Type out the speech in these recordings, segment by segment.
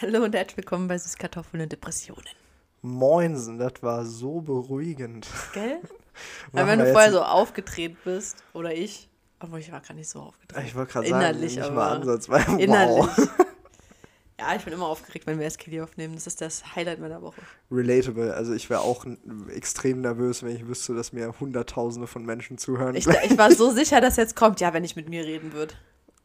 Hallo und herzlich willkommen bei Süßkartoffeln und Depressionen. Moinsen, das war so beruhigend. Gell? Weil wenn du vorher so aufgedreht bist, oder ich, obwohl ich war gar nicht so aufgedreht. Ich wollte gerade sagen, Innerlich nicht aber. mal ansatzweise. Innerlich. Wow. Ja, ich bin immer aufgeregt, wenn wir SKD aufnehmen. Das ist das Highlight meiner Woche. Relatable. Also ich wäre auch extrem nervös, wenn ich wüsste, dass mir Hunderttausende von Menschen zuhören. Ich, ich war so sicher, dass jetzt kommt, ja, wenn ich mit mir reden würde.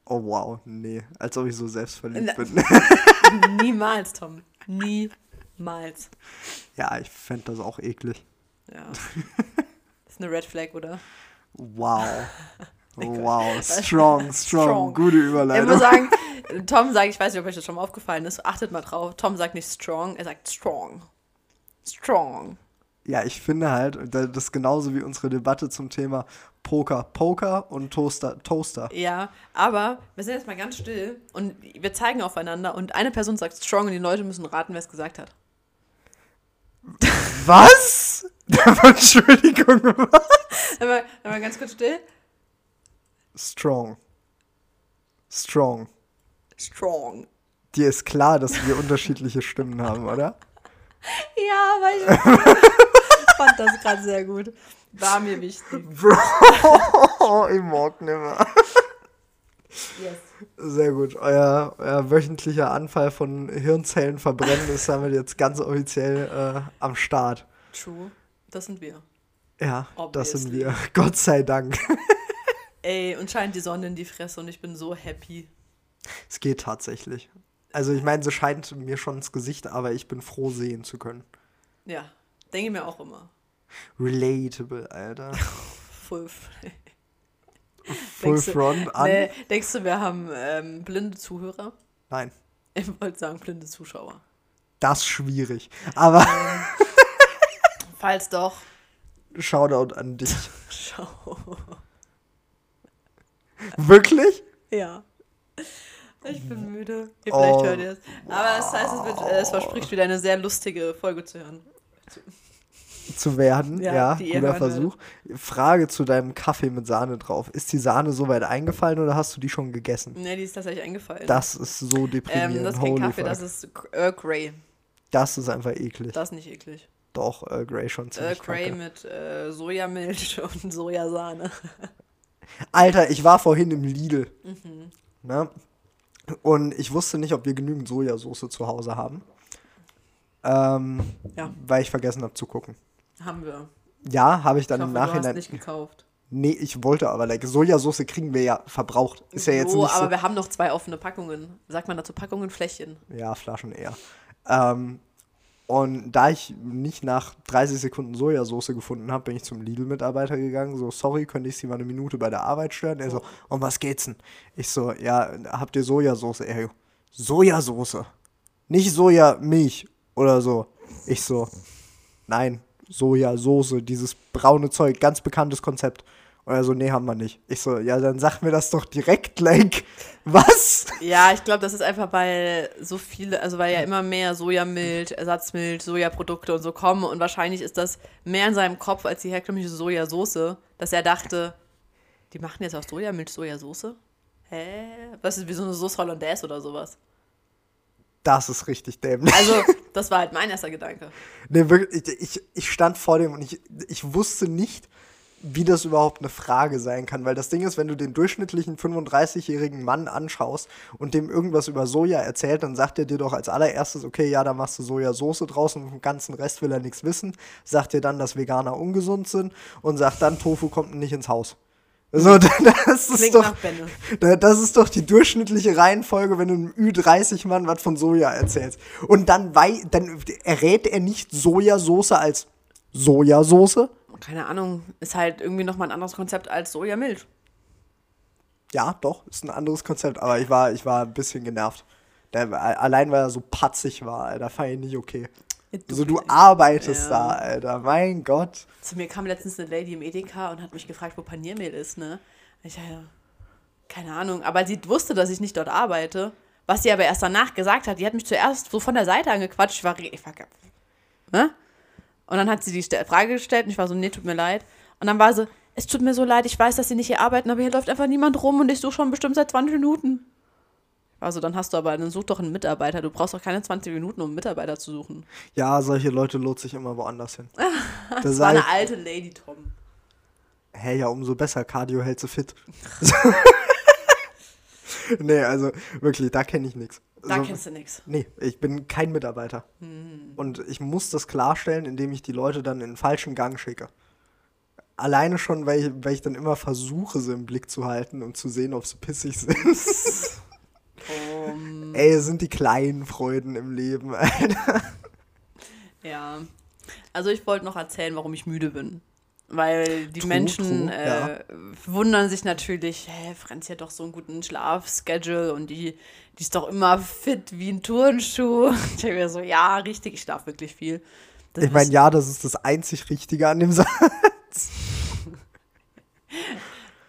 oh wow, nee. Als ob ich so selbstverliebt Na- bin. Niemals, Tom. Niemals. ja, ich fände das auch eklig. Ja. Das ist eine Red Flag, oder? Wow. Wow, strong, strong, Strong. gute Ich Überleitung. muss sagen, Tom sagt, ich weiß nicht, ob euch das schon mal aufgefallen ist, achtet mal drauf. Tom sagt nicht strong, er sagt strong. Strong. Ja, ich finde halt, das ist genauso wie unsere Debatte zum Thema Poker, Poker und Toaster, Toaster. Ja, aber wir sind jetzt mal ganz still und wir zeigen aufeinander und eine Person sagt strong und die Leute müssen raten, wer es gesagt hat. Was? Entschuldigung, was? Aber, aber ganz kurz still. Strong. Strong. Strong. Dir ist klar, dass wir unterschiedliche Stimmen haben, oder? Ja, weil ich fand das gerade sehr gut. War mir wichtig. Bro, ich mag nimmer. Yes. Sehr gut. Euer, euer wöchentlicher Anfall von Hirnzellen verbrennen ist damit jetzt ganz offiziell äh, am Start. True. Das sind wir. Ja, das sind Obviously. wir. Gott sei Dank. Ey, und scheint die Sonne in die Fresse und ich bin so happy. Es geht tatsächlich. Also ich meine, sie scheint mir schon ins Gesicht, aber ich bin froh, sehen zu können. Ja, denke mir auch immer. Relatable, Alter. Full. Full Denkst du- front an. Nee, denkst du, wir haben ähm, blinde Zuhörer? Nein, Ich wollte sagen, blinde Zuschauer. das ist schwierig. Aber Falls doch, Shoutout an dich. schau. Wirklich? Ja. Ich bin müde. Ihr Oh, vielleicht hört ihr es. Aber das heißt, es, wird, es verspricht wieder eine sehr lustige Folge zu hören. Zu werden, Ja, ja, guter Versuch. Frage zu deinem Kaffee mit Sahne drauf. Ist die Sahne so weit eingefallen oder hast du die schon gegessen? Ne, die ist tatsächlich eingefallen. Das ist so deprimierend. ähm, das ist kein Holy Kaffee, fuck. das ist Earl Grey. das ist einfach eklig. Das ist nicht eklig. Doch, Earl Grey schon Earl ziemlich Grey kacke. mit äh, Sojamilch und Sojasahne. Alter, ich war vorhin im Lidl. Mhm. Ne? Und ich wusste nicht, ob wir genügend Sojasauce zu Hause haben. Ähm, Ja. Weil ich vergessen habe zu gucken. Haben wir. Ja, habe ich Ich dann hoffe, im du hast Nachhinein. nicht gekauft. Nee, ich wollte aber, like, Sojasauce kriegen wir ja verbraucht. Ist ja jetzt so, nicht aber so. wir haben noch zwei offene Packungen. Sagt man dazu Packungen, Fläschchen? Ja, Flaschen eher. Ähm, und da ich nicht nach 30 Sekunden Sojasauce gefunden habe, bin ich zum Lidl-Mitarbeiter gegangen. So, sorry, könnte ich Sie mal eine Minute bei der Arbeit stören? Er so, um was geht's denn? Ich so, ja, habt ihr Sojasauce? Er, Sojasauce. Nicht Sojamilch oder so. Ich so, nein, Sojasauce, dieses braune Zeug, ganz bekanntes Konzept. Und er so, nee, haben wir nicht. Ich so, ja, dann sag mir das doch direkt, like, was? Ja, ich glaube, das ist einfach, weil so viele, also weil ja immer mehr Sojamilch, Ersatzmilch, Sojaprodukte und so kommen und wahrscheinlich ist das mehr in seinem Kopf als die herkömmliche Sojasauce, dass er dachte, die machen jetzt aus Sojamilch Sojasauce? Hä? Was ist wie so eine Sauce Hollandaise oder sowas? Das ist richtig dämlich. Also, das war halt mein erster Gedanke. Nee, wirklich, ich, ich, stand vor dem und ich, ich wusste nicht, wie das überhaupt eine Frage sein kann. Weil das Ding ist, wenn du den durchschnittlichen 35-jährigen Mann anschaust und dem irgendwas über Soja erzählt, dann sagt er dir doch als allererstes, okay, ja, da machst du Sojasauce draus und vom ganzen Rest will er nichts wissen. Sagt dir dann, dass Veganer ungesund sind und sagt dann, Tofu kommt nicht ins Haus. So, das ist Klingt doch, da- Das ist doch die durchschnittliche Reihenfolge, wenn du einem Ü30-Mann was von Soja erzählst. Und dann, wei dann errät er nicht Sojasauce als Sojasauce. Keine Ahnung, ist halt irgendwie nochmal ein anderes Konzept als Sojamilch. Ja, doch, ist ein anderes Konzept, aber ich war, ich war ein bisschen genervt. Der, allein weil er so patzig war, Alter, fand ich nicht okay. Also du arbeitest Ja. da, Alter, mein Gott. Zu mir kam letztens eine Lady im Edeka und hat mich gefragt, wo Paniermehl ist, ne? Ich dachte, keine Ahnung. Aber sie wusste, dass ich nicht dort arbeite. Was sie aber erst danach gesagt hat, die hat mich zuerst so von der Seite angequatscht. Ich war, ich war ne? Und dann hat sie die Frage gestellt und ich war so, nee, tut mir leid. Und dann war sie, es tut mir so leid, ich weiß, dass sie nicht hier arbeiten, aber hier läuft einfach niemand rum und ich suche schon bestimmt seit 20 Minuten. Also dann hast du aber, dann such doch einen Mitarbeiter. Du brauchst doch keine 20 Minuten, um einen Mitarbeiter zu suchen. Ja, solche Leute lohnt sich immer woanders hin. Das, Das war eine alte Lady, Tom. Hä, ja, umso besser. Cardio hält sie fit. nee, also wirklich, da kenne ich nichts. Da So- kennst du nichts. Nee, ich bin kein Mitarbeiter. Hm. Und ich muss das klarstellen, indem ich die Leute dann in den falschen Gang schicke. Alleine schon, weil ich, weil ich dann immer versuche, sie im Blick zu halten und zu sehen, ob sie pissig sind. Ey, es sind die kleinen Freuden im Leben. ja. Also ich wollte noch erzählen, warum ich müde bin. Weil die True, denken, true, äh, ja. wundern sich natürlich, hä, Franzi hat doch so einen guten Schlafschedule und die, die ist doch immer fit wie ein Turnschuh. Ich denke mir so, ja, richtig, ich schlafe wirklich viel. Das Ich meine, ja, das ist das einzig Richtige an dem Satz.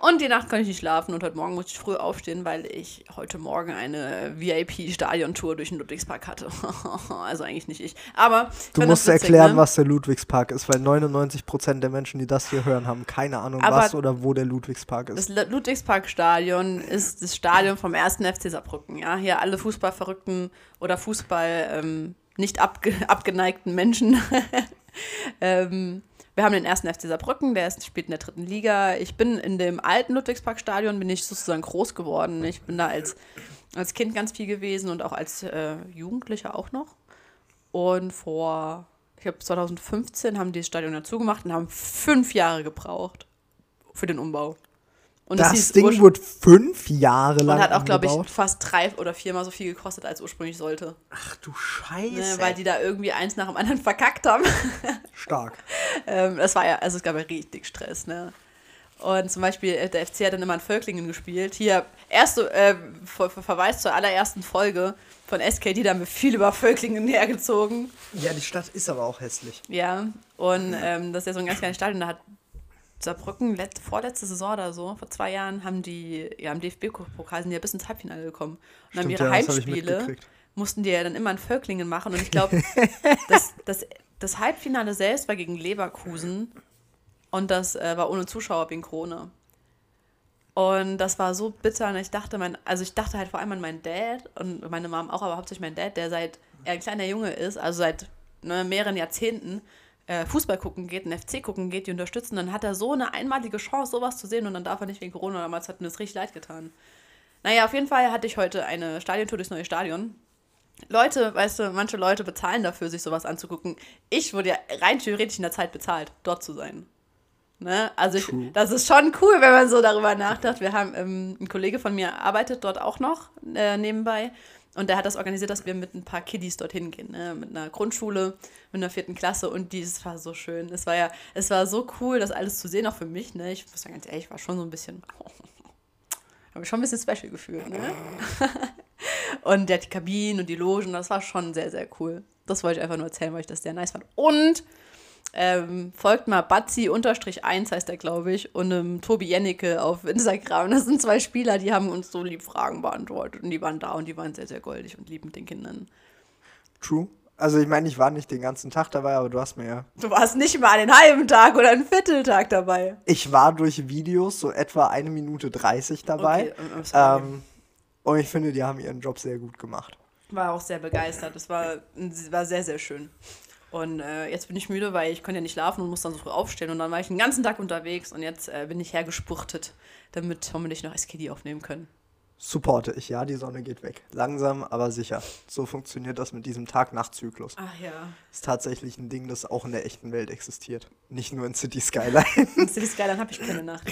Und die Nacht konnte ich nicht schlafen und heute Morgen musste ich früh aufstehen, weil ich heute Morgen eine VIP-Stadiontour durch den Ludwigspark hatte. also eigentlich nicht ich. Aber Du musst witzig, erklären, ne? was der Ludwigspark ist, weil 99% der Menschen, die das hier hören, haben keine Ahnung, Aber was oder wo der Ludwigspark ist. Das Lu- Ludwigsparkstadion ist das Stadion vom ersten FC Saarbrücken. Ja, hier alle Fußballverrückten oder Fußball ähm, nicht abge abgeneigten Menschen. ähm, wir haben den ersten FC Saarbrücken, der ist, spielt in der dritten Liga. Ich bin in dem alten Ludwigsparkstadion, bin ich sozusagen groß geworden. Ich bin da als, als Kind ganz viel gewesen und auch als äh, Jugendlicher auch noch. Und vor, ich glaube 2015 haben die das Stadion dazu gemacht und haben fünf Jahre gebraucht für den Umbau. Und das Ding wurde fünf Jahre lang und hat auch, glaube ich, fast drei oder viermal so viel gekostet, als ursprünglich sollte. Ach du Scheiße. Ne, weil die da irgendwie eins nach dem anderen verkackt haben. Stark. ähm, das war ja, also es gab ja richtig Stress, ne? Und zum Beispiel, äh, der FC hat dann immer in Völklingen gespielt. Hier, erste äh, Ver Ver Verweis zur allerersten Folge von SKD, da haben wir viel über Völklingen hergezogen. Ja, die Stadt ist aber auch hässlich. Ja, und ähm, das ist ja so ein ganz kleines Stadion, da hat Saarbrücken let, vorletzte Saison oder so, vor zwei Jahren, haben die, ja, im DFB-Pokal sind ja bis ins Halbfinale gekommen. Und haben Stimmt, ihre ja, Heimspiele, mussten die ja dann immer in Völklingen machen. Und ich glaube, das, das, das Halbfinale selbst war gegen Leverkusen und das äh, war ohne Zuschauer wegen Krone. Und das war so bitter. Und ich dachte, mein, also ich dachte halt vor allem an meinen Dad und meine Mom auch, aber hauptsächlich mein Dad, der seit er ein kleiner Junge ist, also seit ne, mehreren Jahrzehnten, Fußball gucken geht, einen FC gucken geht, die unterstützen. Dann hat er so eine einmalige Chance, sowas zu sehen und dann darf er nicht wegen Corona. Damals hat mir das richtig leid getan. Naja, auf jeden Fall hatte ich heute eine Stadiontour durchs neue Stadion. Leute, weißt du, manche Leute bezahlen dafür, sich sowas anzugucken. Ich wurde ja rein theoretisch in der Zeit bezahlt, dort zu sein. Ne? Also ich, das ist schon cool, wenn man so darüber nachdenkt. Wir haben, ähm, ein Kollege von mir arbeitet dort auch noch äh, nebenbei und der hat das organisiert, dass wir mit ein paar Kiddies dorthin gehen, ne? mit einer Grundschule, mit einer vierten Klasse und dieses war so schön. Es war ja, es war so cool, das alles zu sehen, auch für mich. Ne? Ich muss sagen, ganz ehrlich, ich war schon so ein bisschen, habe mich schon ein bisschen special gefühlt. Ne? Und der hat die Kabinen und die Logen, das war schon sehr, sehr cool. Das wollte ich einfach nur erzählen, weil ich das sehr nice fand. Und ähm, folgt mal Batzi-1 heißt der, glaube ich, und ähm, Tobi Jennecke auf Instagram. Das sind zwei Spieler, die haben uns so lieb Fragen beantwortet und die waren da und die waren sehr, sehr goldig und lieb mit den Kindern. True. Also ich meine, ich war nicht den ganzen Tag dabei, aber du hast mir ja. Du warst nicht mal einen halben Tag oder einen Vierteltag dabei. Ich war durch Videos so etwa eine Minute 30 dabei. Okay, ähm, und ich finde, die haben ihren Job sehr gut gemacht. war auch sehr begeistert. Es war, war sehr, sehr schön. Und äh, jetzt bin ich müde, weil ich konnte ja nicht schlafen und muss dann so früh aufstehen. Und dann war ich den ganzen Tag unterwegs und jetzt äh, bin ich hergespurtet, damit hoffentlich noch SKD aufnehmen können. Supporte ich, ja, die Sonne geht weg. Langsam, aber sicher. So funktioniert das mit diesem Tag-Nacht-Zyklus. Ach ja. Ist tatsächlich ein Ding, das auch in der echten Welt existiert. Nicht nur in City Skyline. In City Skyline habe ich keine Nacht.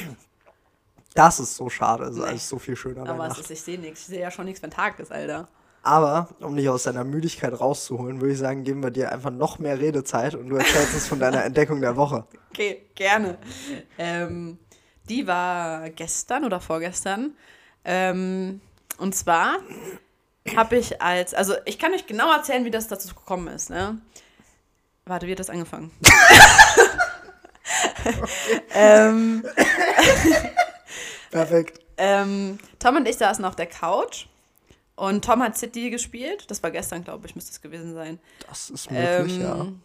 Das ist so schade. Es ist Nee. alles so viel schöner bei Aber Nacht. ist, ich sehe nichts. Ich sehe ja schon nichts, wenn Tag ist, Alter. Aber, um dich aus deiner Müdigkeit rauszuholen, würde ich sagen, geben wir dir einfach noch mehr Redezeit und du erzählst uns von deiner Entdeckung der Woche. Okay, gerne. Ähm, die war gestern oder vorgestern. Ähm, und zwar habe ich als, also ich kann euch genau erzählen, wie das dazu gekommen ist. Ne? Warte, wie hat das angefangen? ähm, Perfekt. ähm, Tom und ich saßen auf der Couch und Tom hat City gespielt. Das war gestern, glaube ich, müsste es gewesen sein. Das ist möglich, ja. Ähm,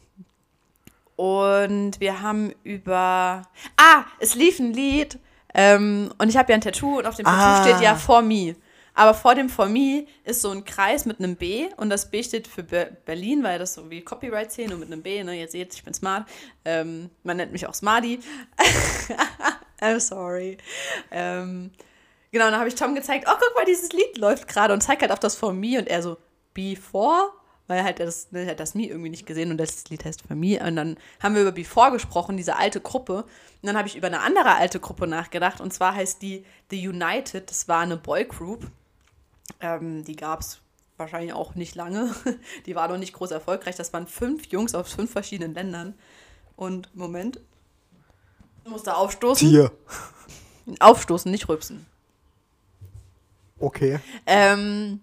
Und wir haben über. Ah, es lief ein Lied. Ähm, und ich habe ja ein Tattoo und auf dem Tattoo Ah. steht ja For Me. Aber vor dem For Me ist so ein Kreis mit einem B und das B steht für Be Berlin, weil das so wie Copyright-Szene und mit einem B, ne, ihr seht, ich bin smart. Ähm, man nennt mich auch Smarty. I'm sorry. Ähm, genau, dann habe ich Tom gezeigt, oh, guck mal, dieses Lied läuft gerade und zeigt halt auf das For Me und er so, Before? Weil halt das, ne, er hat das Me irgendwie nicht gesehen und das Lied heißt For Me. Und dann haben wir über Before gesprochen, diese alte Gruppe. Und dann habe ich über eine andere alte Gruppe nachgedacht und zwar heißt die The United. Das war eine Boygroup. Ähm, die gab es wahrscheinlich auch nicht lange. Die war noch nicht groß erfolgreich. Das waren fünf Jungs aus fünf verschiedenen Ländern. Und Moment. Muss da aufstoßen. Tier. Aufstoßen, nicht rülpsen. Okay. Ähm,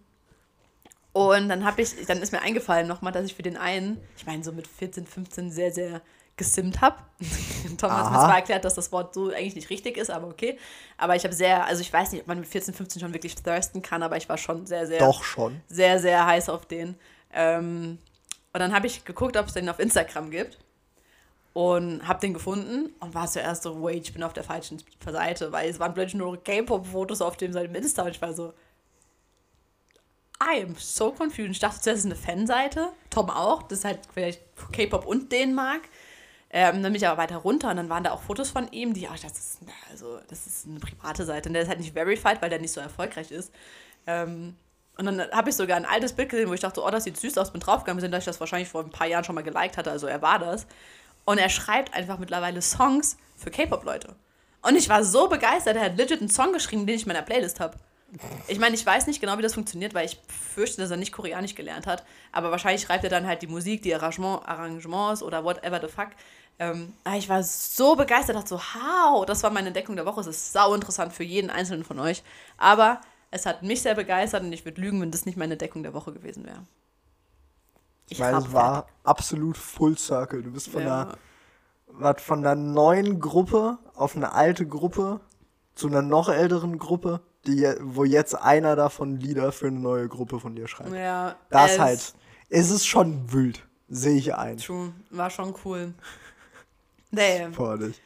und dann habe ich, dann ist mir eingefallen nochmal, dass ich für den einen, ich meine, so mit 14, 15 sehr, sehr gesimmt habe. Tom hat mir zwar erklärt, dass das Wort so eigentlich nicht richtig ist, aber okay. Aber ich habe sehr, also ich weiß nicht, ob man mit 14, 15 schon wirklich thirsten kann, aber ich war schon sehr, sehr, Doch schon. sehr, sehr heiß auf den. Ähm, und dann habe ich geguckt, ob es den auf Instagram gibt. Und habe den gefunden und war zuerst so, wait, ich bin auf der falschen Seite, weil es waren plötzlich nur K-Pop-Fotos auf dem seinem Insta und ich war so, I am so confused. Ich dachte zuerst, das ist eine Fanseite. Tom auch, das ist halt vielleicht K-Pop und Dänemark. Ähm, dann bin ich aber weiter runter und dann waren da auch Fotos von ihm, die, ach, das ist, also, das ist eine private Seite. Und der ist halt nicht verified, weil der nicht so erfolgreich ist. Ähm, und dann habe ich sogar ein altes Bild gesehen, wo ich dachte, oh, das sieht süß aus, bin draufgegangen, sind, dass ich das wahrscheinlich vor ein paar Jahren schon mal geliked hatte, also er war das. Und er schreibt einfach mittlerweile Songs für K-Pop-Leute. Und ich war so begeistert, er hat legit einen Song geschrieben, den ich in meiner Playlist habe. Ich meine, ich weiß nicht genau, wie das funktioniert, weil ich fürchte, dass er nicht Koreanisch gelernt hat. Aber wahrscheinlich schreibt er dann halt die Musik, die Arrangement, Arrangements oder whatever the fuck. Ähm, ich war so begeistert, dachte so, how, das war meine Entdeckung der Woche. Es ist sau interessant für jeden einzelnen von euch. Aber es hat mich sehr begeistert und ich würde lügen, wenn das nicht meine Entdeckung der Woche gewesen wäre. Ich Weil es war absolut Full Circle. Du bist von Ja. einer, von einer neuen Gruppe auf eine alte Gruppe zu einer noch älteren Gruppe, die, wo jetzt einer davon Lieder für eine neue Gruppe von dir schreibt. Ja, Das halt. Es ist schon wild. Sehe ich ein. True, war schon cool. Day. Vor dich.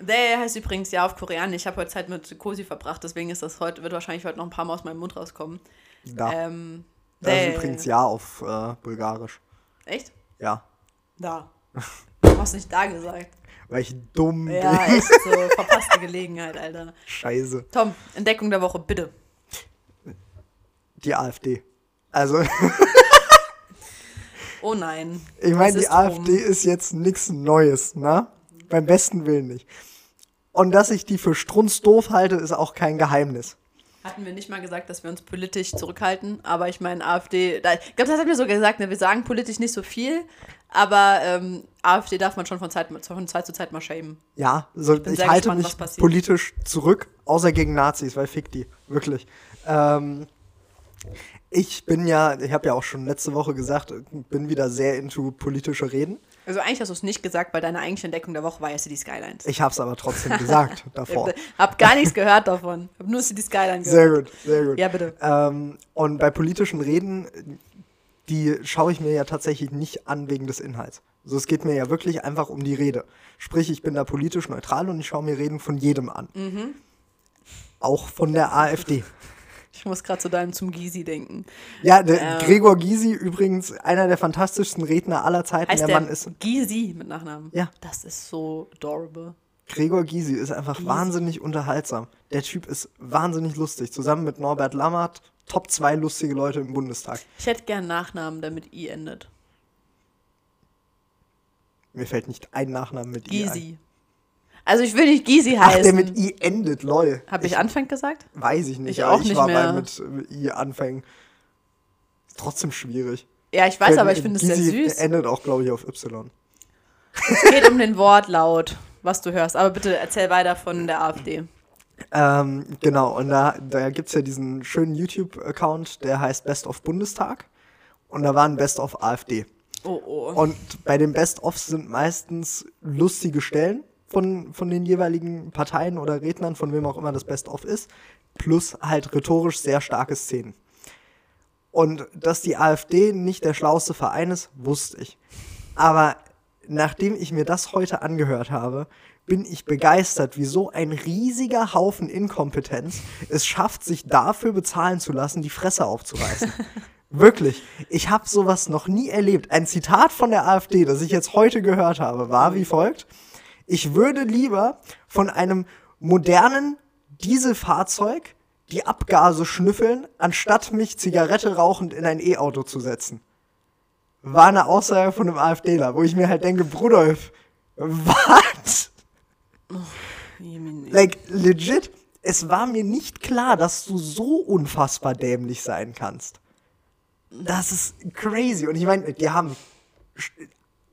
Day heißt übrigens ja auf Koreanisch. Ich habe heute Zeit mit Cosi verbracht, deswegen ist das heute, wird wahrscheinlich heute noch ein paar Mal aus meinem Mund rauskommen. Da. Ähm, das ist übrigens ja auf äh, Bulgarisch. Echt? Ja. Da. Du hast nicht da gesagt. Weil ich dumm Ja, bin. echt so. Verpasste Gelegenheit, Alter. Scheiße. Tom, Entdeckung der Woche, bitte. Die AfD. Also, Oh nein. ich meine, die drum? AfD ist jetzt nichts Neues, ne? Beim besten Willen nicht. Und dass ich die für strunzdoof halte, ist auch kein Geheimnis. Hatten wir nicht mal gesagt, dass wir uns politisch zurückhalten, aber ich meine, AfD, da, ich glaube, das hat mir sogar gesagt, ne, wir sagen politisch nicht so viel, aber ähm, AfD darf man schon von Zeit, von Zeit zu Zeit mal shamen. Ja, so, ich sehr halte gespannt, mich politisch zurück, außer gegen Nazis, weil fick die, wirklich. Ähm, ich bin ja, ich habe ja auch schon letzte Woche gesagt, bin wieder sehr into politische Reden. Also eigentlich hast du es nicht gesagt, weil deine eigentliche Entdeckung der Woche war ja City Skylines. Ich habe es aber trotzdem gesagt davor. Hab gar nichts gehört davon. Hab nur City Skylines Sehr gehört. gut, sehr gut. Ja, bitte. Ähm, und bei politischen Reden, die schaue ich mir ja tatsächlich nicht an wegen des Inhalts. Also es geht mir ja wirklich einfach um die Rede. Sprich, ich bin da politisch neutral und ich schaue mir Reden von jedem an. Mhm. Auch von der AfD. Ich muss gerade zu deinem zum Gysi denken. Ja, Ähm. Gregor Gysi, übrigens einer der fantastischsten Redner aller Zeiten. Heißt der der, Mann ist. Gysi mit Nachnamen? Ja. Das ist so adorable. Gregor Gysi ist einfach wahnsinnig unterhaltsam. Der Typ ist wahnsinnig lustig. Zusammen mit Norbert Lammert, Top 2 lustige Leute im Bundestag. Ich hätte gern Nachnamen, der mit I endet. Mir fällt nicht ein Nachnamen mit I ein. Gysi. Also ich will nicht Gysi Ach, der heißen. mit I endet, lol. Habe ich Anfang gesagt? Weiß ich nicht. Ich auch nicht war mehr. mit äh, I anfangen. Ist trotzdem schwierig. Ja, ich weiß, aber ich finde es sehr süß. endet auch, glaube ich, auf Y. Es geht um den Wortlaut, was du hörst. Aber bitte erzähl weiter von der AfD. Ähm, genau, und da, da gibt es ja diesen schönen YouTube-Account, der heißt Best of Bundestag. Und da war ein Best of AfD. Oh, oh. Und bei den Best-ofs sind meistens lustige Stellen von, von den jeweiligen Parteien oder Rednern, von wem auch immer das Best-of ist, plus halt rhetorisch sehr starke Szenen. Und dass die AfD nicht der schlauste Verein ist, wusste ich. Aber nachdem ich mir das heute angehört habe, bin ich begeistert, wie so ein riesiger Haufen Inkompetenz es schafft, sich dafür bezahlen zu lassen, die Fresse aufzureißen. Wirklich. Ich habe sowas noch nie erlebt. Ein Zitat von der AfD, das ich jetzt heute gehört habe, war wie folgt. Ich würde lieber von einem modernen Dieselfahrzeug die Abgase schnüffeln, anstatt mich Zigarette rauchend in ein E-Auto zu setzen. War eine Aussage von einem AfDler, wo ich mir halt denke, Brudolf, was? like, legit, es war mir nicht klar, dass du so unfassbar dämlich sein kannst. Das ist crazy. Und ich meine, die haben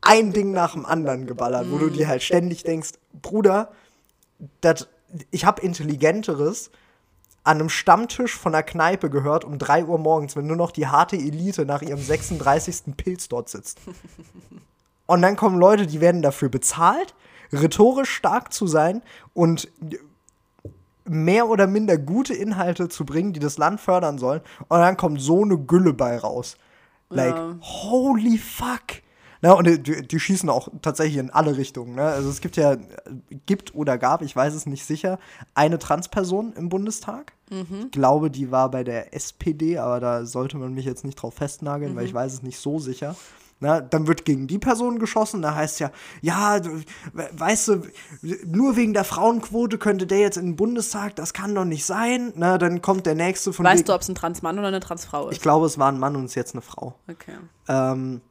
ein Ding nach dem anderen geballert, wo du dir halt ständig denkst, Bruder, dat, ich habe intelligenteres an einem Stammtisch von einer Kneipe gehört um 3 Uhr morgens, wenn nur noch die harte Elite nach ihrem 36. Pilz dort sitzt. Und dann kommen Leute, die werden dafür bezahlt, rhetorisch stark zu sein und mehr oder minder gute Inhalte zu bringen, die das Land fördern sollen. Und dann kommt so eine Gülle bei raus. Like, ja. holy fuck. Na, und die, die, schießen auch tatsächlich in alle Richtungen. Ne? Also es gibt ja, gibt oder gab, ich weiß es nicht sicher, eine Transperson im Bundestag. Mhm. Ich glaube, die war bei der SPD, aber da sollte man mich jetzt nicht drauf festnageln, mhm. weil ich weiß es nicht so sicher. Na, dann wird gegen die Person geschossen, da heißt ja, ja, weißt du, nur wegen der Frauenquote könnte der jetzt in den Bundestag, das kann doch nicht sein. Na, dann kommt der nächste von Weißt du, ob es ein Transmann oder eine Transfrau ist? Ich glaube, es war ein Mann und es ist jetzt eine Frau. Okay. Ähm,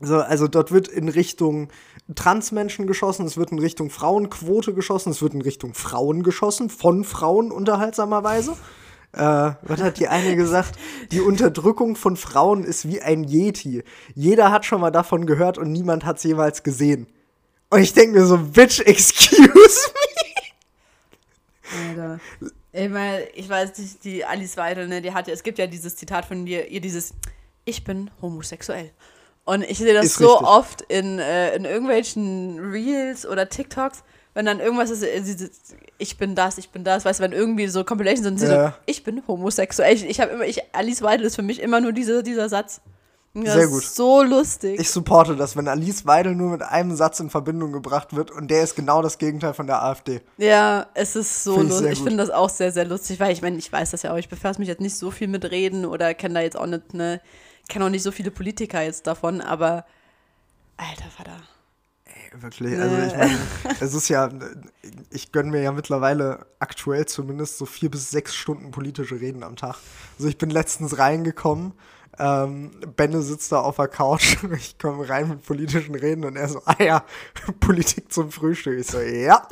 so, also dort wird in Richtung Transmenschen geschossen, es wird in Richtung Frauenquote geschossen, es wird in Richtung Frauen geschossen, von Frauen unterhaltsamerweise. Äh, was hat die eine gesagt? Die Unterdrückung von Frauen ist wie ein Yeti. Jeder hat schon mal davon gehört und niemand hat es jemals gesehen. Und ich denke mir so, bitch, excuse me. Alter. Ich meine, ich weiß nicht, die Alice Weidel, ne, die hat ja, es gibt ja dieses Zitat von dir, ihr dieses, ich bin homosexuell. Und ich sehe das ist so richtig. oft in, äh, in irgendwelchen Reels oder TikToks, wenn dann irgendwas ist, äh, ich bin das, ich bin das, weißt du, wenn irgendwie so Compilations sind, ja. so, ich bin homosexuell. Ich, ich habe immer, ich, Alice Weidel ist für mich immer nur diese, dieser Satz. Das Sehr gut. Ist so lustig. Ich supporte das, wenn Alice Weidel nur mit einem Satz in Verbindung gebracht wird und der ist genau das Gegenteil von der AfD. Ja, es ist so find lustig. Ich, ich finde das auch sehr, sehr lustig, weil ich meine, ich weiß das ja auch, ich befasse mich jetzt nicht so viel mit Reden oder kenne da jetzt auch nicht eine kenne auch nicht so viele Politiker jetzt davon, aber alter Vater. Ey, wirklich, also ich meine, es ist ja, ich gönne mir ja mittlerweile aktuell zumindest so vier bis sechs Stunden politische Reden am Tag. Also ich bin letztens reingekommen, ähm, Benne sitzt da auf der Couch, ich komme rein mit politischen Reden und er so, ah ja, Politik zum Frühstück. Ich so, ja.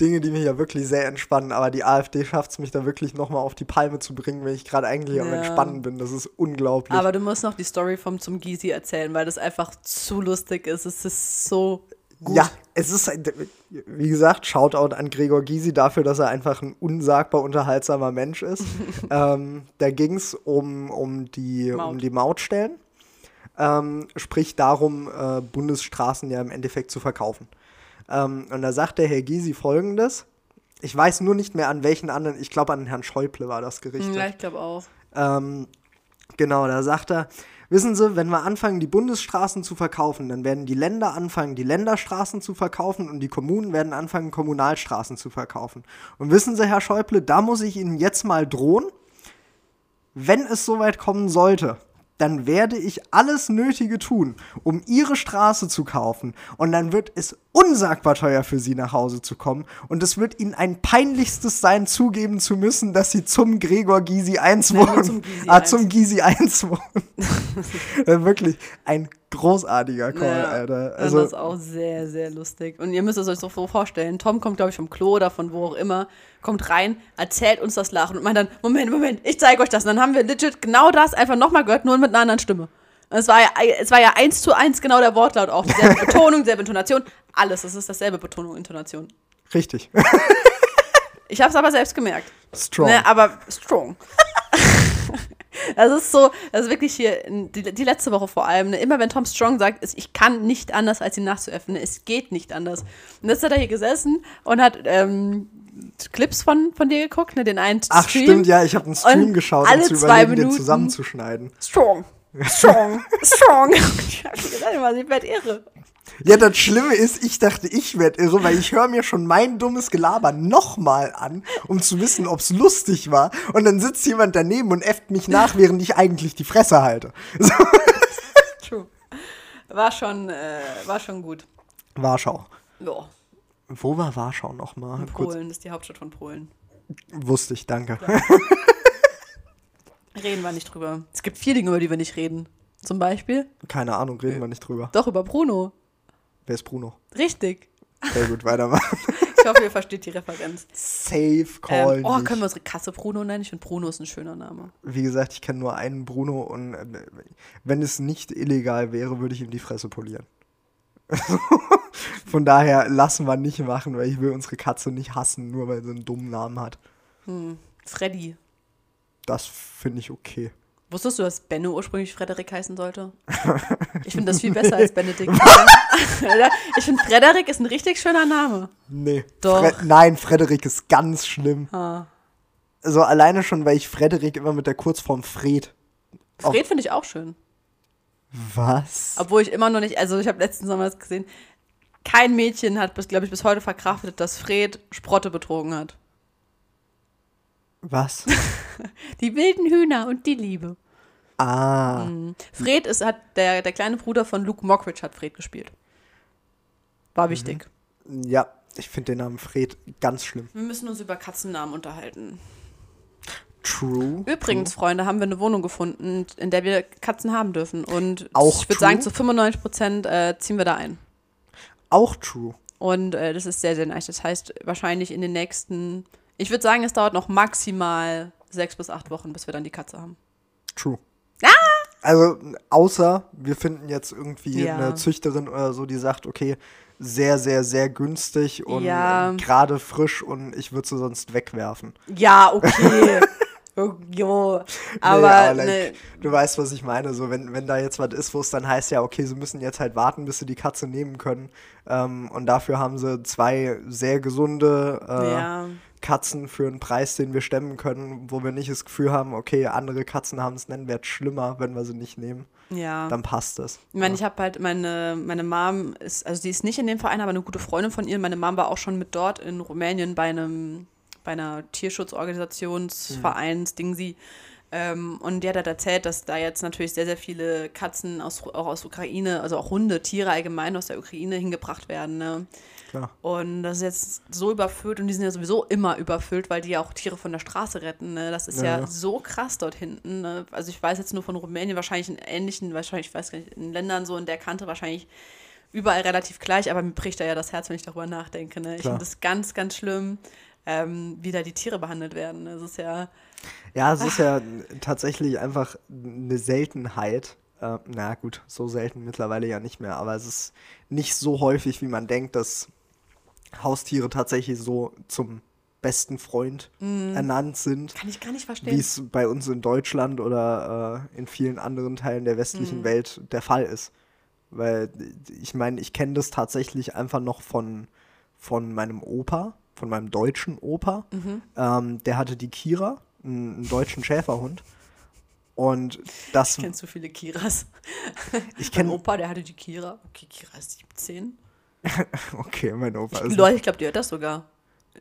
Dinge, die mich ja wirklich sehr entspannen. Aber die AfD schafft es mich da wirklich nochmal auf die Palme zu bringen, wenn ich gerade eigentlich ja. am Entspannen bin. Das ist unglaublich. Aber du musst noch die Story vom zum Gysi erzählen, weil das einfach zu lustig ist. Es ist so Gut. Ja, es ist, wie gesagt, Shoutout an Gregor Gysi dafür, dass er einfach ein unsagbar unterhaltsamer Mensch ist. ähm, da ging es um, um, die, Maut. um die Mautstellen. Ähm, sprich darum, äh, Bundesstraßen ja im Endeffekt zu verkaufen. Ähm, und da sagt der Herr Gysi folgendes. Ich weiß nur nicht mehr an welchen anderen, ich glaube an Herrn Schäuble war das gerichtet. Ja, ich glaube auch. Ähm, genau, da sagt er, wissen Sie, wenn wir anfangen, die Bundesstraßen zu verkaufen, dann werden die Länder anfangen, die Länderstraßen zu verkaufen und die Kommunen werden anfangen, Kommunalstraßen zu verkaufen. Und wissen Sie, Herr Schäuble, da muss ich Ihnen jetzt mal drohen, wenn es soweit kommen sollte, dann werde ich alles Nötige tun, um ihre Straße zu kaufen. Und dann wird es unsagbar teuer für sie nach Hause zu kommen. Und es wird ihnen ein peinlichstes sein, zugeben zu müssen, dass sie zum Gregor Gysi 1 wohnen. Zum Gysi ah, 1. zum Gysi 1 wohnen. Wirklich ein großartiger Call, ja, Alter. Also, das ist auch sehr, sehr lustig. Und ihr müsst es euch so vorstellen. Tom kommt, glaube ich, vom Klo oder von wo auch immer, kommt rein, erzählt uns das Lachen und meint dann, Moment, Moment, ich zeige euch das. Und dann haben wir legit genau das einfach nochmal gehört, nur mit einer anderen Stimme. Und es war ja, es war ja eins zu eins genau der Wortlaut auch. Dieselbe Betonung, dieselbe Intonation, alles. Es ist dasselbe Betonung, Intonation. Richtig. ich habe es aber selbst gemerkt. Strong. Ne, aber strong. Das ist so, das ist wirklich hier, die, die letzte Woche vor allem, ne, immer wenn Tom Strong sagt, ist, ich kann nicht anders, als ihn nachzuäffen. Ne, es geht nicht anders. Und jetzt hat er hier gesessen und hat ähm, Clips von, von dir geguckt, ne, den einen Stream. Ach stimmt, ja, ich habe einen Stream geschaut, um zu überlegen, den zusammenzuschneiden. Strong, strong, strong. ich hab gedacht, ich werde irre. Ja, das Schlimme ist, ich dachte, ich werde irre, weil ich höre mir schon mein dummes Gelaber nochmal an, um zu wissen, ob es lustig war. Und dann sitzt jemand daneben und äfft mich nach, während ich eigentlich die Fresse halte. So. True. War schon, äh, war schon gut. Warschau. Ja. Wo war Warschau nochmal? Kurz, Polen ist die Hauptstadt von Polen. wusste ich, danke. Reden wir nicht drüber. Es gibt vier Dinge, über die wir nicht reden. Zum Beispiel, Keine Ahnung, reden wir nicht drüber. doch über Bruno. Wer ist Bruno? Richtig. Sehr gut, weitermachen. Ich hoffe, ihr versteht die Referenz. Safe Call. Ähm, oh, können wir unsere Katze Bruno nennen? Ich finde, Bruno ist ein schöner Name. Wie gesagt, ich kenne nur einen Bruno und äh, wenn es nicht illegal wäre, würde ich ihm die Fresse polieren. Von daher lassen wir nicht machen, weil ich will unsere Katze nicht hassen, nur weil sie einen dummen Namen hat. Freddy. Das finde ich okay. Wusstest du, dass Benno ursprünglich Frederik heißen sollte? Ich finde das viel besser als Benedikt. Ich finde, Frederik ist ein richtig schöner Name. Nee. Doch. Fre Nein, Frederik ist ganz schlimm. Ah. Also alleine schon, weil ich Frederik immer mit der Kurzform Fred. Fred finde ich auch schön. Was? Obwohl ich immer noch nicht, also ich habe letzten Sommer das gesehen, kein Mädchen hat, bis, glaube ich, bis heute verkraftet, dass Fred Sprotte betrogen hat. Was? Die wilden Hühner und die Liebe. Ah. Fred ist, hat, der, der kleine Bruder von Luke Mockridge hat Fred gespielt. War wichtig. Ja, ich finde den Namen Fred ganz schlimm. Wir müssen uns über Katzennamen unterhalten. True. Übrigens, Freunde, haben wir eine Wohnung gefunden, in der wir Katzen haben dürfen. Und Auch ich würde true? sagen, zu 95 Prozent äh, ziehen wir da ein. Auch true. Und äh, das ist sehr, sehr nice. Das heißt, wahrscheinlich in den nächsten, ich würde sagen, es dauert noch maximal sechs bis acht Wochen, bis wir dann die Katze haben. True. Ah! Also, außer wir finden jetzt irgendwie Ja. eine Züchterin oder so, die sagt, okay, sehr, sehr, sehr günstig und Ja. gerade frisch und ich würde sie sonst wegwerfen. Ja, okay. Oh, jo. Aber, Nee, aber like, ne, du weißt, was ich meine. So, wenn, wenn da jetzt was ist, wo es dann heißt, ja, okay, sie müssen jetzt halt warten, bis sie die Katze nehmen können. Ähm, und dafür haben sie zwei sehr gesunde äh, ja. Katzen für einen Preis, den wir stemmen können, wo wir nicht das Gefühl haben, okay, andere Katzen haben es nennenswert schlimmer, wenn wir sie nicht nehmen. Ja. Dann passt es. Ich meine, ich habe halt meine, meine Mom ist, also die ist nicht in dem Verein, aber eine gute Freundin von ihr. Meine Mom war auch schon mit dort in Rumänien bei einem, bei einer Tierschutzorganisationsvereins, Ding sie. Ähm, und die hat halt erzählt, dass da jetzt natürlich sehr, sehr viele Katzen aus, auch aus Ukraine, also auch Hunde, Tiere allgemein aus der Ukraine hingebracht werden. Ne? Klar. Und das ist jetzt so überfüllt und die sind ja sowieso immer überfüllt, weil die ja auch Tiere von der Straße retten. Ne? Das ist ja, Ja, ja. so krass dort hinten. Ne? Also ich weiß jetzt nur von Rumänien, wahrscheinlich in ähnlichen, wahrscheinlich, ich weiß gar nicht, in Ländern so in der Kante wahrscheinlich überall relativ gleich, aber mir bricht da ja das Herz, wenn ich darüber nachdenke. Ne? Ich finde das ganz, ganz schlimm, ähm, wie da die Tiere behandelt werden. Das ist ja, Ja, es ist ja tatsächlich einfach eine Seltenheit. Äh, na gut, so selten mittlerweile ja nicht mehr, aber es ist nicht so häufig, wie man denkt, dass Haustiere tatsächlich so zum besten Freund ernannt sind, kann ich gar nicht wie verstehen. es bei uns in Deutschland oder äh, in vielen anderen Teilen der westlichen Welt der Fall ist. Weil ich meine, ich kenne das tatsächlich einfach noch von, von meinem Opa, von meinem deutschen Opa. Ähm, der hatte die Kira, einen, einen deutschen Schäferhund. Und das, Ich kenne zu viele Kiras. ich Mein kenne, Opa, der hatte die Kira. Okay, Kira ist 17. okay, mein Opa ist, Leute, ich glaube, die hört das sogar.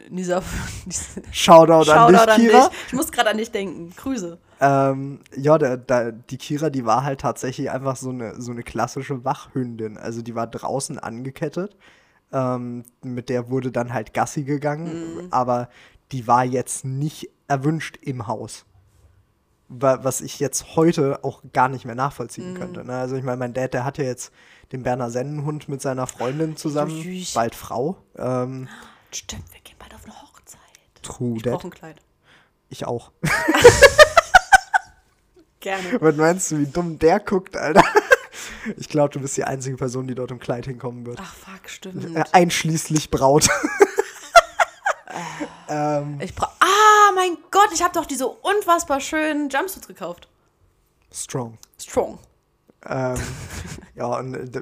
In dieser, diese Shoutout, an dich, an Kira. dich. Ich muss gerade an dich denken. Grüße. Ähm, ja, der, der, die Kira, die war halt tatsächlich einfach so eine, so eine klassische Wachhündin. Also die war draußen angekettet. Ähm, mit der wurde dann halt Gassi gegangen, aber die war jetzt nicht erwünscht im Haus. Wa- Was ich jetzt heute auch gar nicht mehr nachvollziehen könnte. Ne? Also ich meine, mein Dad, der hat ja jetzt den Berner Sennenhund mit seiner Freundin zusammen, Süß. bald Frau. Ähm, Stimmt, wir gehen bald auf eine Hochzeit. true Ich brauche ein Kleid. Ich auch. Gerne. Was meinst du, wie dumm der guckt, Alter? Ich glaube, du bist die einzige Person, die dort im Kleid hinkommen wird. Ach, fuck, stimmt. Äh, einschließlich Braut. ähm, Ich bra ah, mein Gott, ich habe doch diese unfassbar schönen Jumpsuits gekauft. strong. Strong. Ähm, ja, und äh,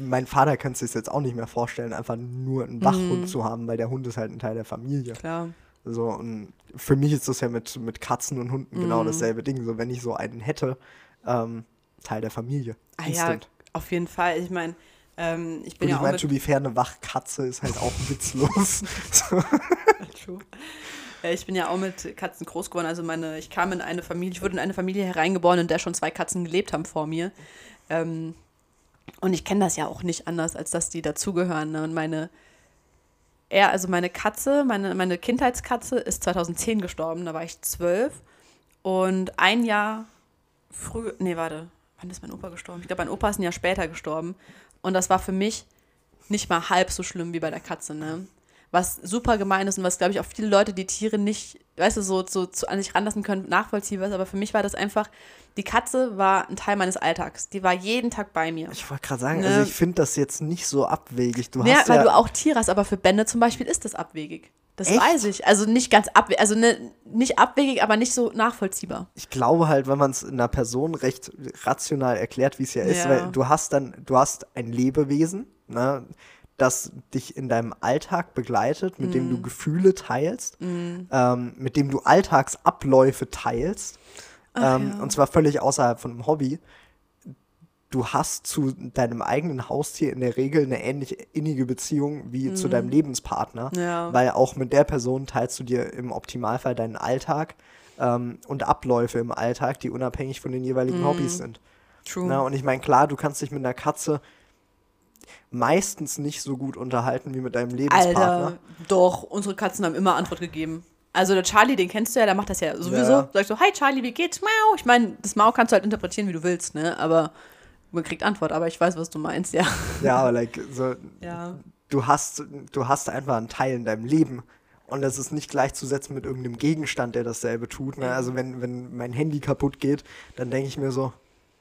mein Vater kann es sich jetzt auch nicht mehr vorstellen, einfach nur einen Wachhund zu haben, weil der Hund ist halt ein Teil der Familie. Klar. So, und für mich ist das ja mit, mit Katzen und Hunden genau Mhm. dasselbe Ding. So, wenn ich so einen hätte, ähm, Teil der Familie. Ah ja, auf jeden Fall. Ich meine, Ähm, ich Und bin ich ja auch meine, mit, to be fair, eine Wachkatze ist halt auch witzlos. so. True. Äh, Ich bin ja auch mit Katzen groß geworden. Also meine, ich kam in eine Familie, ich wurde in eine Familie hereingeboren, in der schon zwei Katzen gelebt haben vor mir. Ähm, und ich kenne das ja auch nicht anders, als dass die dazugehören. Ne? Und meine, er, also meine Katze, meine, meine Kindheitskatze ist 2010 gestorben, da war ich zwölf. Und ein Jahr früh, nee, warte, wann ist mein Opa gestorben? Ich glaube, mein Opa ist ein Jahr später gestorben. Und das war für mich nicht mal halb so schlimm wie bei der Katze, ne? Was super gemein ist und was, glaube ich, auch viele Leute, die Tiere nicht, weißt du, so, so, so an sich ranlassen können, nachvollziehbar ist. Aber für mich war das einfach, die Katze war ein Teil meines Alltags. Die war jeden Tag bei mir. Ich wollte gerade sagen, Ne. also ich finde das jetzt nicht so abwegig. Du Ja, hast weil ja, du auch Tiere hast, aber für Bände zum Beispiel ist das abwegig. Das Echt? weiß ich. Also nicht ganz abwegig, also ne, nicht abwegig, aber nicht so nachvollziehbar. ich glaube halt, wenn man es einer Person recht rational erklärt, wie es ja ist, Ja. weil du hast dann, du hast ein Lebewesen, ne, das dich in deinem Alltag begleitet, mit Mhm. dem du Gefühle teilst, ähm, mit dem du Alltagsabläufe teilst, ähm, ja. und zwar völlig außerhalb von einem Hobby. Du hast zu deinem eigenen Haustier in der Regel eine ähnlich innige Beziehung wie zu deinem Lebenspartner, Mhm. Ja. weil auch mit der Person teilst du dir im Optimalfall deinen Alltag ähm, und Abläufe im Alltag, die unabhängig von den jeweiligen Hobbys sind. True. Na, und ich meine, klar, du kannst dich mit einer Katze meistens nicht so gut unterhalten wie mit deinem Lebenspartner. Alter, doch, unsere Katzen haben immer Antwort gegeben. Also der Charlie, den kennst du ja, der macht das ja sowieso. Ja. Sagst so, hi Charlie, wie geht's? Miau. Ich meine, das Mau kannst du halt interpretieren, wie du willst, ne? Aber man kriegt Antwort, aber ich weiß, was du meinst, ja. Ja, aber like, so, Ja. du hast, du hast einfach einen Teil in deinem Leben. Und das ist nicht gleichzusetzen mit irgendeinem Gegenstand, der dasselbe tut. Ne? Also wenn, wenn mein Handy kaputt geht, dann denke ich mir so,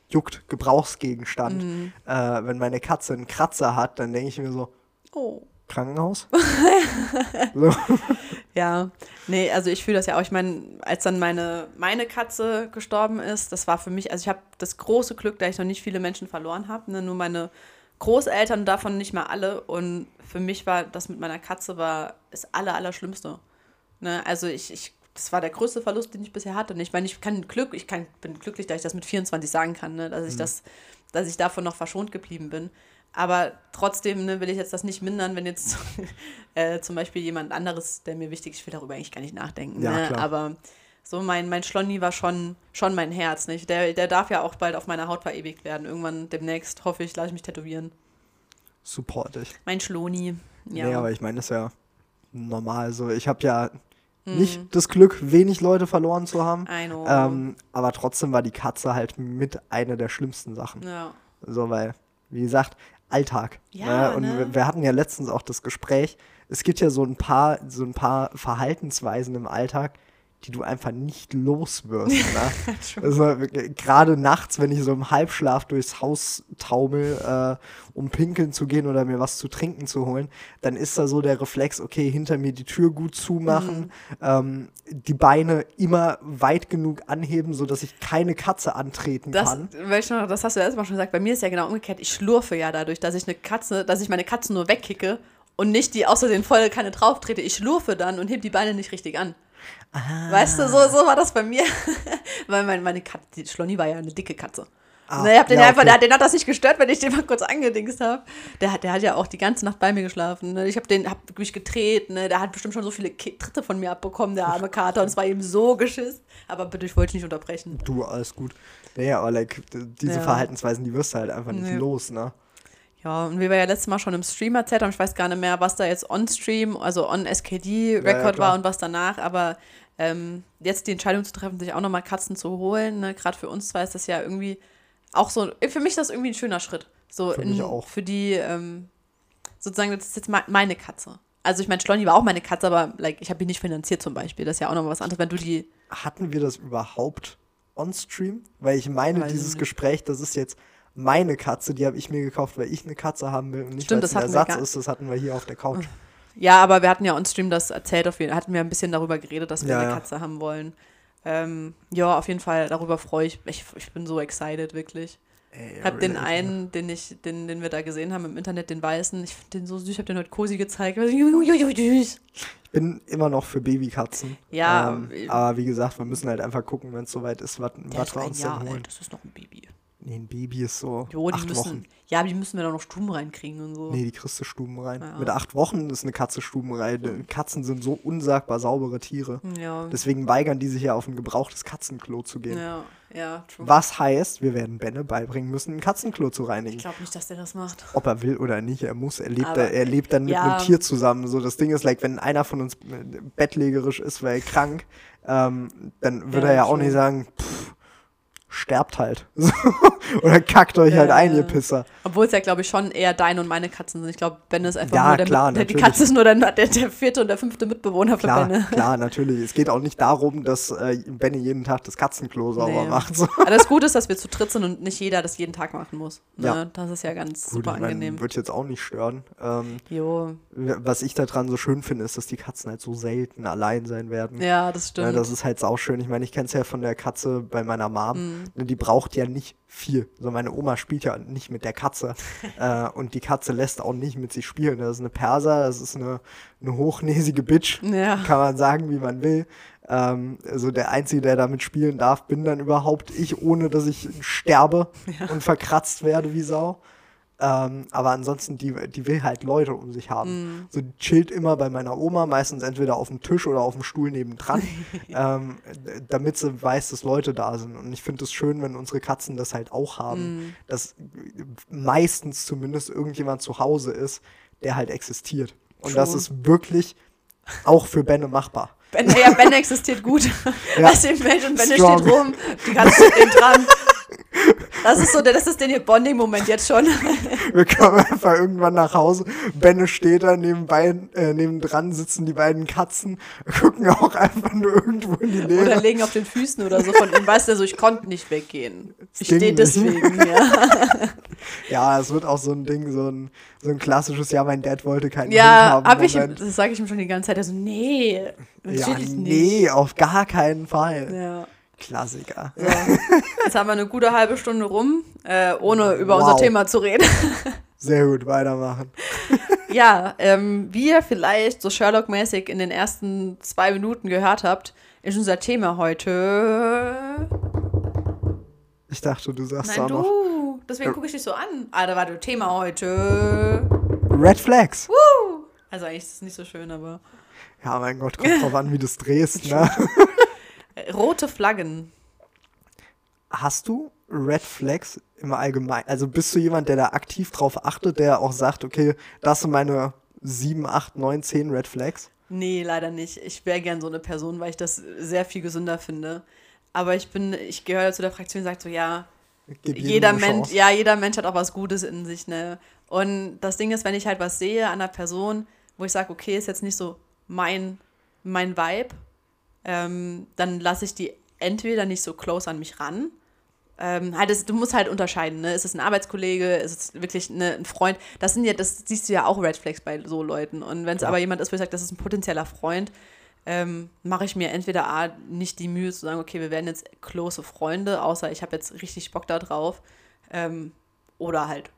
juckt, Gebrauchsgegenstand. Mhm. Äh, wenn meine Katze einen Kratzer hat, dann denke ich mir so, Oh. Krankenhaus? so. Ja, nee, also ich fühle das ja auch. Ich meine, als dann meine, meine Katze gestorben ist, das war für mich, also ich habe das große Glück, da ich noch nicht viele Menschen verloren habe, ne? nur meine Großeltern davon nicht mal alle. Und für mich war das mit meiner Katze war das aller, Allerschlimmste. Ne? Also ich, ich, das war der größte Verlust, den ich bisher hatte. Und ich meine, ich kann Glück, ich kann, bin glücklich, dass ich das mit 24 sagen kann, ne? dass ich das, dass ich davon noch verschont geblieben bin. Aber trotzdem ne, will ich jetzt das nicht mindern, wenn jetzt äh, zum Beispiel jemand anderes, der mir wichtig ist, ich will darüber eigentlich gar nicht nachdenken. Ja, ne? Aber so mein, mein Schlonni war schon, schon mein Herz. Nicht? Der, der darf ja auch bald auf meiner Haut verewigt werden. Irgendwann demnächst, hoffe ich, lasse ich mich tätowieren. Support ich. Mein Schloni. Ja. Nee, aber ich meine, das ist ja normal so. Ich habe ja Mhm. nicht das Glück, wenig Leute verloren zu haben. I know. Ähm, aber trotzdem war die Katze halt mit einer der schlimmsten Sachen. ja. So, weil, wie gesagt, Alltag. Ja, ne? Und ne? wir, hatten ja letztens auch das Gespräch. Es gibt ja so ein paar, so ein paar Verhaltensweisen im Alltag, die du einfach nicht los wirst. ne? also, gerade nachts, wenn ich so im Halbschlaf durchs Haus taumel, äh, um pinkeln zu gehen oder mir was zu trinken zu holen, dann ist da so der Reflex, okay, hinter mir die Tür gut zumachen, ähm, die Beine immer weit genug anheben, sodass ich keine Katze antreten Das, kann. noch, das hast du letztes Mal schon gesagt, bei mir ist ja genau umgekehrt. Ich schlurfe ja dadurch, dass ich eine Katze, dass ich meine Katze nur wegkicke und nicht die außer den volle Kanne drauf trete. Ich schlurfe dann und heb die Beine nicht richtig an. Weißt du, so, so war das bei mir. Weil mein, meine Katze, die Schlonni war ja eine dicke Katze. Ah, ne, ich hab den ja, einfach, okay. der, hat- den hat das nicht gestört, wenn ich den mal kurz angedingst habe. Der hat, der hat ja auch die ganze Nacht bei mir geschlafen. Ne? Ich habe den, hab mich gedreht, ne? der hat bestimmt schon so viele Tritte von mir abbekommen, der arme Kater, und es war ihm so geschiss. Aber bitte, ich wollte dich nicht unterbrechen. Du, alles gut. Naja, aber like, diese Ja. Verhaltensweisen, die wirst du halt einfach nicht Nee. los, ne? Ja, und wie wir ja letztes Mal schon im Stream erzählt haben, ich weiß gar nicht mehr, was da jetzt on-Stream, also on-SKD-Record klar. war und was danach, aber ähm, jetzt die Entscheidung zu treffen, sich auch nochmal Katzen zu holen, ne, gerade für uns zwei ist das ja irgendwie auch so, für mich ist das irgendwie ein schöner Schritt. So Für mich auch. Für die, ähm, sozusagen, das ist jetzt me- meine Katze. Also ich meine, Schlonni war auch meine Katze, aber like, ich habe die nicht finanziert zum Beispiel. Das ist ja auch noch mal was anderes, wenn du die Hatten wir das überhaupt on-stream? Weil ich meine, ich dieses. Gespräch, das ist jetzt meine Katze, die habe ich mir gekauft, weil ich eine Katze haben will und nicht, Stimmt, weil es das ein Ersatz ist. Das hatten wir hier auf der Couch. Ja, aber wir hatten ja on-stream das erzählt, auf jeden hatten wir ein bisschen darüber geredet, dass wir Ja, eine ja. Katze haben wollen. Ähm, ja, auf jeden Fall, darüber freue ich mich. Ich bin so excited, wirklich. Ey, Ich habe den einen, den, ich, den, den wir da gesehen haben im Internet, den weißen, ich finde den so süß, ich habe den heute Cosi gezeigt. Ich bin immer noch für Babykatzen. Ja, Ähm, äh, aber wie gesagt, wir müssen halt einfach gucken, wenn es soweit ist, was wir uns denn holen. alt, das ist noch ein Baby. Nee, ein Baby ist so Jo, acht müssen, Wochen. ja, die müssen wir doch noch Stuben reinkriegen und so. Nee, die kriegst du stubenrein. Ja. Mit acht Wochen ist eine Katze stubenrein. Katzen sind so unsagbar saubere Tiere. Ja. Deswegen weigern die sich ja auf ein gebrauchtes Katzenklo zu gehen. ja, ja, true. Was heißt, wir werden Benne beibringen müssen, ein Katzenklo zu reinigen. Ich glaube nicht, dass der das macht. Ob er will oder nicht, er muss. Er lebt, Aber- da, er lebt dann mit ja. einem Tier zusammen. So, das Ding ist, like, wenn einer von uns bettlägerisch ist, weil er krank, ähm, dann würde er ja auch true. nicht sagen, pff, sterbt halt. Oder kackt euch halt Ja, ein, ihr ja. Pisser. Obwohl es ja, glaube ich, schon eher deine und meine Katzen sind. Ich glaube, Ben ist einfach Ja, nur der, klar, der Die. Katze ist nur der, der, der vierte und der fünfte Mitbewohner für Klar, Benne. klar, natürlich. Es geht auch nicht darum, dass äh, Benny jeden Tag das Katzenklo sauber Nee. macht. So. Aber das Gute ist, dass wir zu dritt sind und nicht jeder das jeden Tag machen muss. Ne? Ja. Das ist ja ganz Gut, super ich mein, angenehm. wird jetzt auch nicht stören. Ähm, Jo. was ich daran so schön finde, ist, dass die Katzen halt so selten allein sein werden. Ja, das Ja, stimmt. Ne, das ist halt sauschön. Ich meine, ich kenne es ja von der Katze bei meiner Mom. Mhm. Die braucht ja nicht viel. So, meine Oma spielt ja nicht mit der Katze. äh, und die Katze lässt auch nicht mit sich spielen. Das ist eine Perser, das ist eine, eine hochnäsige Bitch. ja. Kann man sagen, wie man will. Ähm, also der Einzige, der damit spielen darf, bin dann überhaupt ich, ohne dass ich sterbe und verkratzt werde wie Sau. Ähm, aber ansonsten, die, die will halt Leute um sich haben. So, die chillt immer bei meiner Oma, meistens entweder auf dem Tisch oder auf dem Stuhl nebendran, ähm, damit sie weiß, dass Leute da sind. Und ich finde es schön, wenn unsere Katzen das halt auch haben, dass meistens zumindest irgendjemand zu Hause ist, der halt existiert. Und das True. ist wirklich auch für Benne machbar. Ben, ja, Ben existiert gut. Ja. Weißt du, Mensch und Ben Strong. steht rum, die Katze steht dran. Das ist so, das ist der Bonding-Moment jetzt schon. Wir kommen einfach irgendwann nach Hause. Benne steht da nebenbei, äh, nebendran sitzen die beiden Katzen, gucken auch einfach nur irgendwo in die Oder Leere. legen auf den Füßen oder so von ihm. Weißt du, so, ich konnte nicht weggehen. Ich stehe deswegen, ja. Ja, es wird auch so ein Ding, so ein, so ein klassisches, ja, mein Dad wollte keinen Hund Ja, haben. hab ich, ihm- Moment. das sage ich ihm schon die ganze Zeit. Er so, nee, ja, natürlich nicht. nee, auf gar keinen Fall. Ja. Klassiker. So. Jetzt haben wir eine gute halbe Stunde rum, äh, ohne über Wow. unser Thema zu reden. Sehr gut, weitermachen. ja, ähm, wie ihr vielleicht so Sherlock-mäßig in den ersten zwei Minuten gehört habt, ist unser Thema heute. Ich dachte, du sagst Nein, noch du. Deswegen gucke ich dich so an. Ah, da war das Thema heute. Red Flags. Woo. Also eigentlich ist es nicht so schön, aber. Ja, mein Gott, kommt drauf an, wie du es drehst, ne? Rote Flaggen. Hast du Red Flags im Allgemeinen? Also bist du jemand, der da aktiv drauf achtet, der auch sagt, okay, das sind meine 7, 8, 9, 10 Red Flags? Nee, leider nicht. Ich wäre gern so eine Person, weil ich das sehr viel gesünder finde. Aber ich bin, ich gehöre zu der Fraktion, die sagt so, ja, jeder Mensch, ja, jeder Mensch hat auch was Gutes in sich, ne? Und das Ding ist, wenn ich halt was sehe an einer Person, wo ich sage, okay, ist jetzt nicht so mein, mein Vibe, ähm, dann lasse ich die entweder nicht so close an mich ran. Ähm, halt, es, du musst halt unterscheiden, ne? Ist es ein Arbeitskollege, ist es wirklich ne, ein Freund? Das sind ja, das siehst du ja auch Red Flags bei so Leuten. Und wenn es Klar. aber jemand ist, wo ich sage, das ist ein potenzieller Freund, ähm, mache ich mir entweder A, nicht die Mühe zu sagen, okay, wir werden jetzt close Freunde, außer ich habe jetzt richtig Bock da drauf. Ähm, oder halt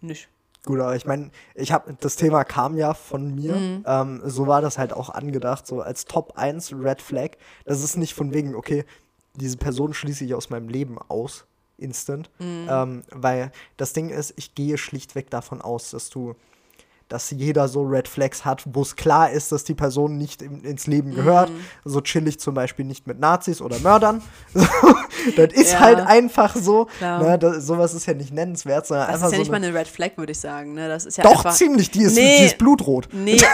nicht. Gut, aber ich meine, ich habe das Thema kam ja von mir. Mhm. Ähm, so war das halt auch angedacht, so als Top 1 Red Flag. Das ist nicht von wegen, okay, diese Person schließe ich aus meinem Leben aus, instant. Mhm. Ähm, weil das Ding ist, ich gehe schlichtweg davon aus, dass du, dass jeder so Red Flags hat, wo es klar ist, dass die Person nicht im, ins Leben gehört. Mhm. So chill ich zum Beispiel nicht mit Nazis oder Mördern. So, das ist Ja. halt einfach so. Ne, das, sowas ist ja nicht nennenswert, sondern Das einfach ist ja so nicht mal eine, eine Red Flag, würde ich sagen. Ne? Das ist ja Doch, einfach, ziemlich. Die ist, Nee. die ist blutrot. Nee.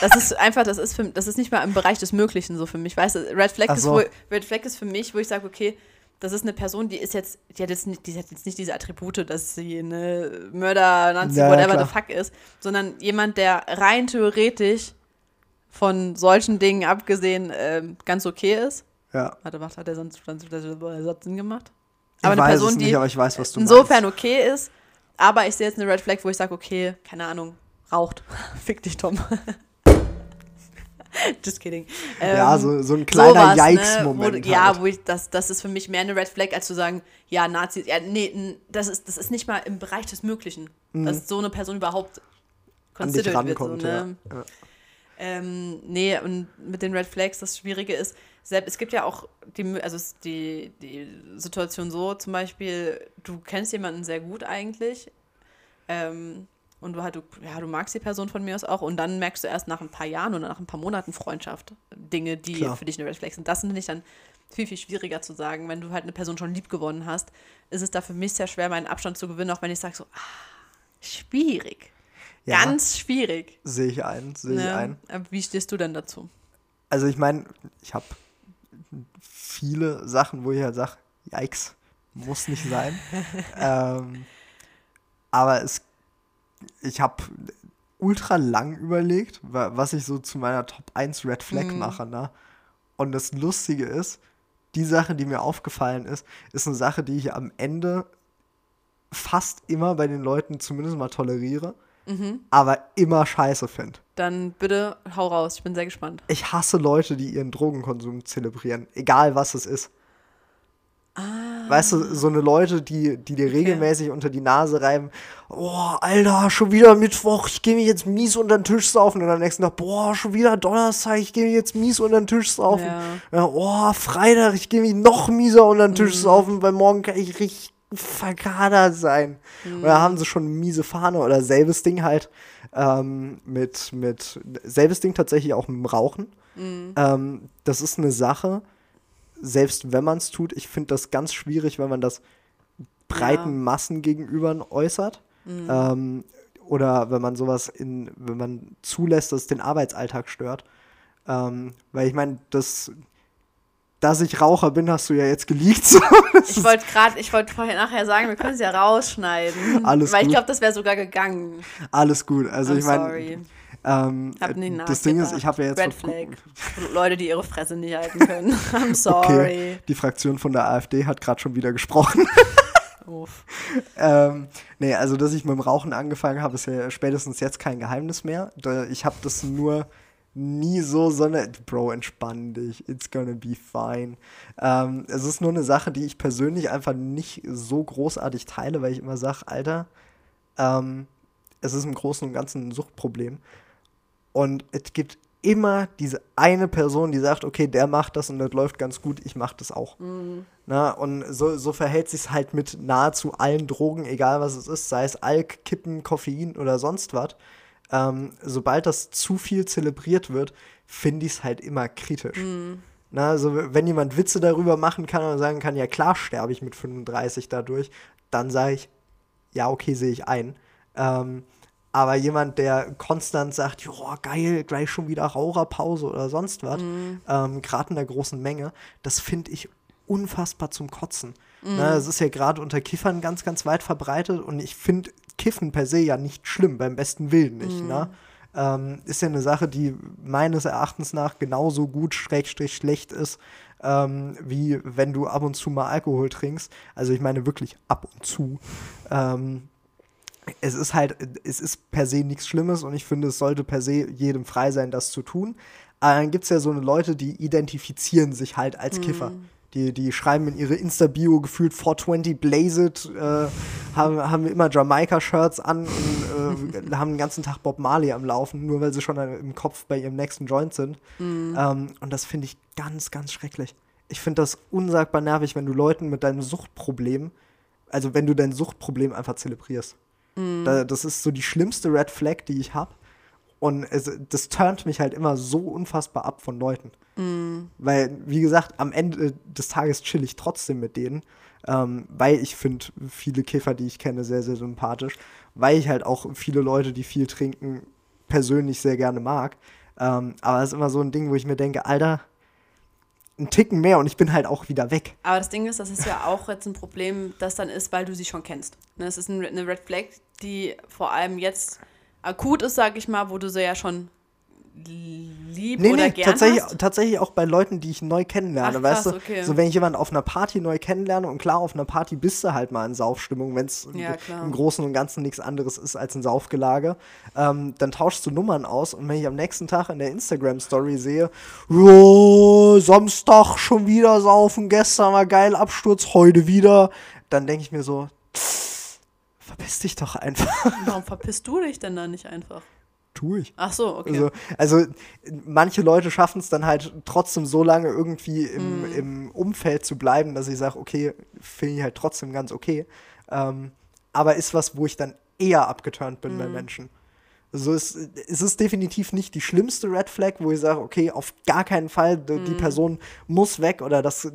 Das ist einfach, das ist, für, das ist nicht mal im Bereich des Möglichen so für mich. Weißt du, Red Flag, Ach ist, so. wo, Red Flag ist für mich, wo ich sage, okay, das ist eine Person, die ist jetzt, die hat jetzt nicht, die hat jetzt nicht diese Attribute, dass sie eine Mörder, Nazi, Ja, whatever klar. the fuck ist, sondern jemand, der rein theoretisch von solchen Dingen abgesehen ähm, ganz okay ist. Ja. Warte, was hat der sonst, sonst Satz Sinn gemacht? Ich Aber eine weiß Person, es nicht, die aber ich weiß, was du insofern meinst. okay ist, aber ich sehe jetzt eine Red Flag, wo ich sage, okay, keine Ahnung, raucht. Fick dich, Tom. Just kidding. Ja, Ähm, so, so ein kleiner sowas, ne, Yikes-Moment. wo, Ja, halt. wo ich, das, das ist für mich mehr eine Red Flag, als zu sagen, ja, Nazis, ja, nee, das ist, das ist nicht mal im Bereich des Möglichen, dass so eine Person überhaupt Mhm. an dich considered wird. So, rankommt. ne? ja. Ja. Ähm, nee, und mit den Red Flags, das Schwierige ist, selbst, es gibt ja auch die, also die, die Situation so, zum Beispiel, du kennst jemanden sehr gut eigentlich ähm, und du, halt, du, ja, du magst die Person von mir aus auch und dann merkst du erst nach ein paar Jahren oder nach ein paar Monaten Freundschaft Dinge, die Klar. für dich eine Red Flag sind. Das finde ich dann viel, viel schwieriger zu sagen. Wenn du halt eine Person schon lieb gewonnen hast, ist es da für mich sehr schwer, meinen Abstand zu gewinnen, auch wenn ich sage so, ah, schwierig. Ja. Ganz schwierig. Sehe ich ein, sehe ich Ne? ein. Aber Wie stehst du denn dazu? Also ich meine, ich habe viele Sachen, wo ich halt sage, yikes, muss nicht sein. ähm, aber es, ich habe ultra lang überlegt, wa- was ich so zu meiner Top 1 Red Flag Mhm. mache. Ne? Und das Lustige ist, die Sache, die mir aufgefallen ist, ist eine Sache, die ich am Ende fast immer bei den Leuten zumindest mal toleriere, Mhm. aber immer scheiße finde. Dann bitte hau raus, ich bin sehr gespannt. Ich hasse Leute, die ihren Drogenkonsum zelebrieren, egal was es ist. Weißt du, so eine Leute, die, die dir regelmäßig unter die Nase reiben, oh, Alter, schon wieder Mittwoch, ich gehe mir jetzt mies unter den Tisch saufen. Und am nächsten Tag, boah, schon wieder Donnerstag, ich gehe mir jetzt mies unter den Tisch saufen. Ja. Ja, oh, Freitag, ich gehe mir noch mieser unter den Tisch saufen, weil morgen kann ich richtig verkadert sein. Oder haben sie schon eine miese Fahne oder selbes Ding halt ähm, mit, mit, selbes Ding tatsächlich auch mit dem Rauchen. Ähm, das ist eine Sache, selbst wenn man es tut, ich finde das ganz schwierig, wenn man das breiten Ja. Massen gegenüber äußert. Ähm, oder wenn man sowas in, wenn man zulässt, dass es den Arbeitsalltag stört. Ähm, weil ich meine, das, dass ich Raucher bin, hast du ja jetzt geleakt. So. Ich wollte gerade, ich wollte vorher nachher sagen, wir können es ja rausschneiden. Alles Weil ich gut. glaube, das wäre sogar gegangen. alles gut. Also I'm ich meine, sorry. Ähm, Hab nicht das Ding ist, ich habe ja jetzt Red Flag. Leute, die ihre Fresse nicht halten können. I'm sorry. Okay, die Fraktion von der AfD hat gerade schon wieder gesprochen. Uff. ähm, nee, also dass ich mit dem Rauchen angefangen habe, ist ja spätestens jetzt kein Geheimnis mehr. Ich habe das nur nie so, sondern Bro, entspann dich, it's gonna be fine. Ähm, es ist nur eine Sache, die ich persönlich einfach nicht so großartig teile, weil ich immer sage, Alter, ähm, es ist im Großen und Ganzen ein Suchtproblem. Und es gibt immer diese eine Person, die sagt, okay, der macht das und das läuft ganz gut, ich mach das auch. Na, und so, so verhält sich halt mit nahezu allen Drogen, egal was es ist, sei es Alk, Kippen, Koffein oder sonst was. Ähm, sobald das zu viel zelebriert wird, finde ich es halt immer kritisch. Na, also wenn jemand Witze darüber machen kann und sagen kann, ja klar sterbe ich mit 35 dadurch, dann sage ich, ja okay, sehe ich ein. Ähm, aber jemand, der konstant sagt, joa, geil, gleich schon wieder Raucherpause oder sonst was, ähm, gerade in der großen Menge, das finde ich unfassbar zum Kotzen. Na, das ist ja gerade unter Kiffern ganz, ganz weit verbreitet und ich finde Kiffen per se ja nicht schlimm, beim besten Willen nicht. Ne? Ähm, ist ja eine Sache, die meines Erachtens nach genauso gut, schrägstrich schlecht ist, ähm, wie wenn du ab und zu mal Alkohol trinkst. Also ich meine wirklich ab und zu. Ähm, es ist halt, es ist per se nichts Schlimmes und ich finde, es sollte per se jedem frei sein, das zu tun. Aber dann gibt es ja so eine Leute, die identifizieren sich halt als Kiffer. Die, die schreiben in ihre Insta-Bio gefühlt 420 Blaze it, äh, haben, haben immer Jamaika-Shirts an und äh, haben den ganzen Tag Bob Marley am Laufen, nur weil sie schon im Kopf bei ihrem nächsten Joint sind. Ähm, und das finde ich ganz, ganz schrecklich. Ich finde das unsagbar nervig, wenn du Leuten mit deinem Suchtproblem, also wenn du dein Suchtproblem einfach zelebrierst. Da, das ist so die schlimmste Red Flag, die ich habe. Und es, das turnt mich halt immer so unfassbar ab von Leuten. Weil, wie gesagt, am Ende des Tages chill ich trotzdem mit denen. Ähm, weil ich finde viele Kiffer, die ich kenne, sehr, sehr sympathisch. Weil ich halt auch viele Leute, die viel trinken, persönlich sehr gerne mag. Ähm, aber es ist immer so ein Ding, wo ich mir denke, Alter, ein Ticken mehr und ich bin halt auch wieder weg. Aber das Ding ist, das ist ja auch jetzt ein Problem, das dann ist, weil du sie schon kennst. Ne, Es ist ein- eine Red Flag, die vor allem jetzt akut ist, sag ich mal, wo du sie ja schon lieb Nee, oder nee, gern tatsächlich, hast. tatsächlich auch bei Leuten, die ich neu kennenlerne, Ach, weißt krass, du? okay. So, wenn ich jemanden auf einer Party neu kennenlerne und klar, auf einer Party bist du halt mal in Saufstimmung, wenn es Ja, im Großen und Ganzen nichts anderes ist als ein Saufgelage, ähm, dann tauschst du Nummern aus und wenn ich am nächsten Tag in der Instagram-Story sehe, Samstag schon wieder saufen, gestern war geil, Absturz, heute wieder, dann denke ich mir so, verpiss dich doch einfach. Warum verpisst du dich denn da nicht einfach? tue ich. Ach so, okay. Also, also manche Leute schaffen es dann halt trotzdem so lange irgendwie im, Mhm. im Umfeld zu bleiben, dass ich sage, okay, finde ich halt trotzdem ganz okay. Ähm, aber ist was, wo ich dann eher abgeturnt bin Mhm. bei Menschen. Also es, es ist definitiv nicht die schlimmste Red Flag, wo ich sage, okay, auf gar keinen Fall, d- Mhm. die Person muss weg oder das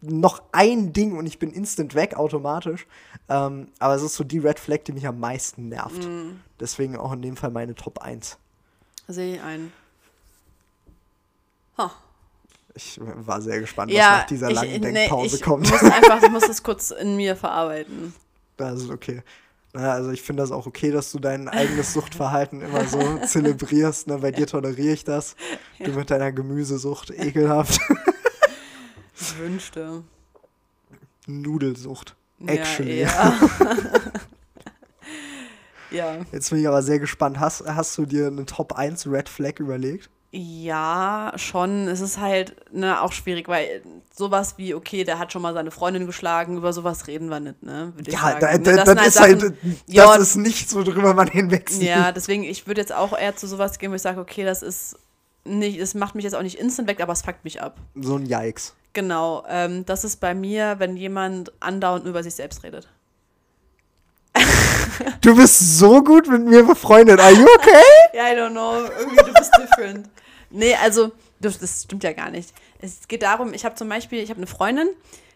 noch ein Ding und ich bin instant weg automatisch. Ähm, aber es ist so die Red Flag, die mich am meisten nervt. Mhm. Deswegen auch in dem Fall meine Top 1. Sehe ich ein. Ha. Ich war sehr gespannt, Ja, was nach dieser ich, langen nee, Denkpause ich kommt. muss einfach, ich muss das kurz in mir verarbeiten. Das ist okay. Na, also ich finde das auch okay, dass du dein eigenes Suchtverhalten immer so zelebrierst. Ne? Bei dir toleriere ich das. Du mit deiner Gemüsesucht, ekelhaft. Ich wünschte. Nudelsucht. Actually. Ja, ja. ja. Jetzt bin ich aber sehr gespannt. Hast, hast du dir eine Top 1 Red Flag überlegt? Ja, schon. Es ist halt ne, auch schwierig, weil sowas wie, okay, der hat schon mal seine Freundin geschlagen, über sowas reden wir nicht, ne? Ja, da, Ne, da, sind das, ist Sachen- halt, Ja, das ist nichts, worüber man hinwegsieht. Ja, deswegen, ich würde jetzt auch eher zu sowas gehen, wo ich sage, okay, das ist nicht, das macht mich jetzt auch nicht instant weg, aber es fuckt mich ab. So ein Yikes. Genau, ähm, das ist bei mir, wenn jemand andauernd über sich selbst redet. Du bist so gut mit mir befreundet. Are you okay? Ja, I don't know, irgendwie du bist different. Nee, also, das, das stimmt ja gar nicht. Es geht darum, ich habe zum Beispiel, ich habe eine Freundin,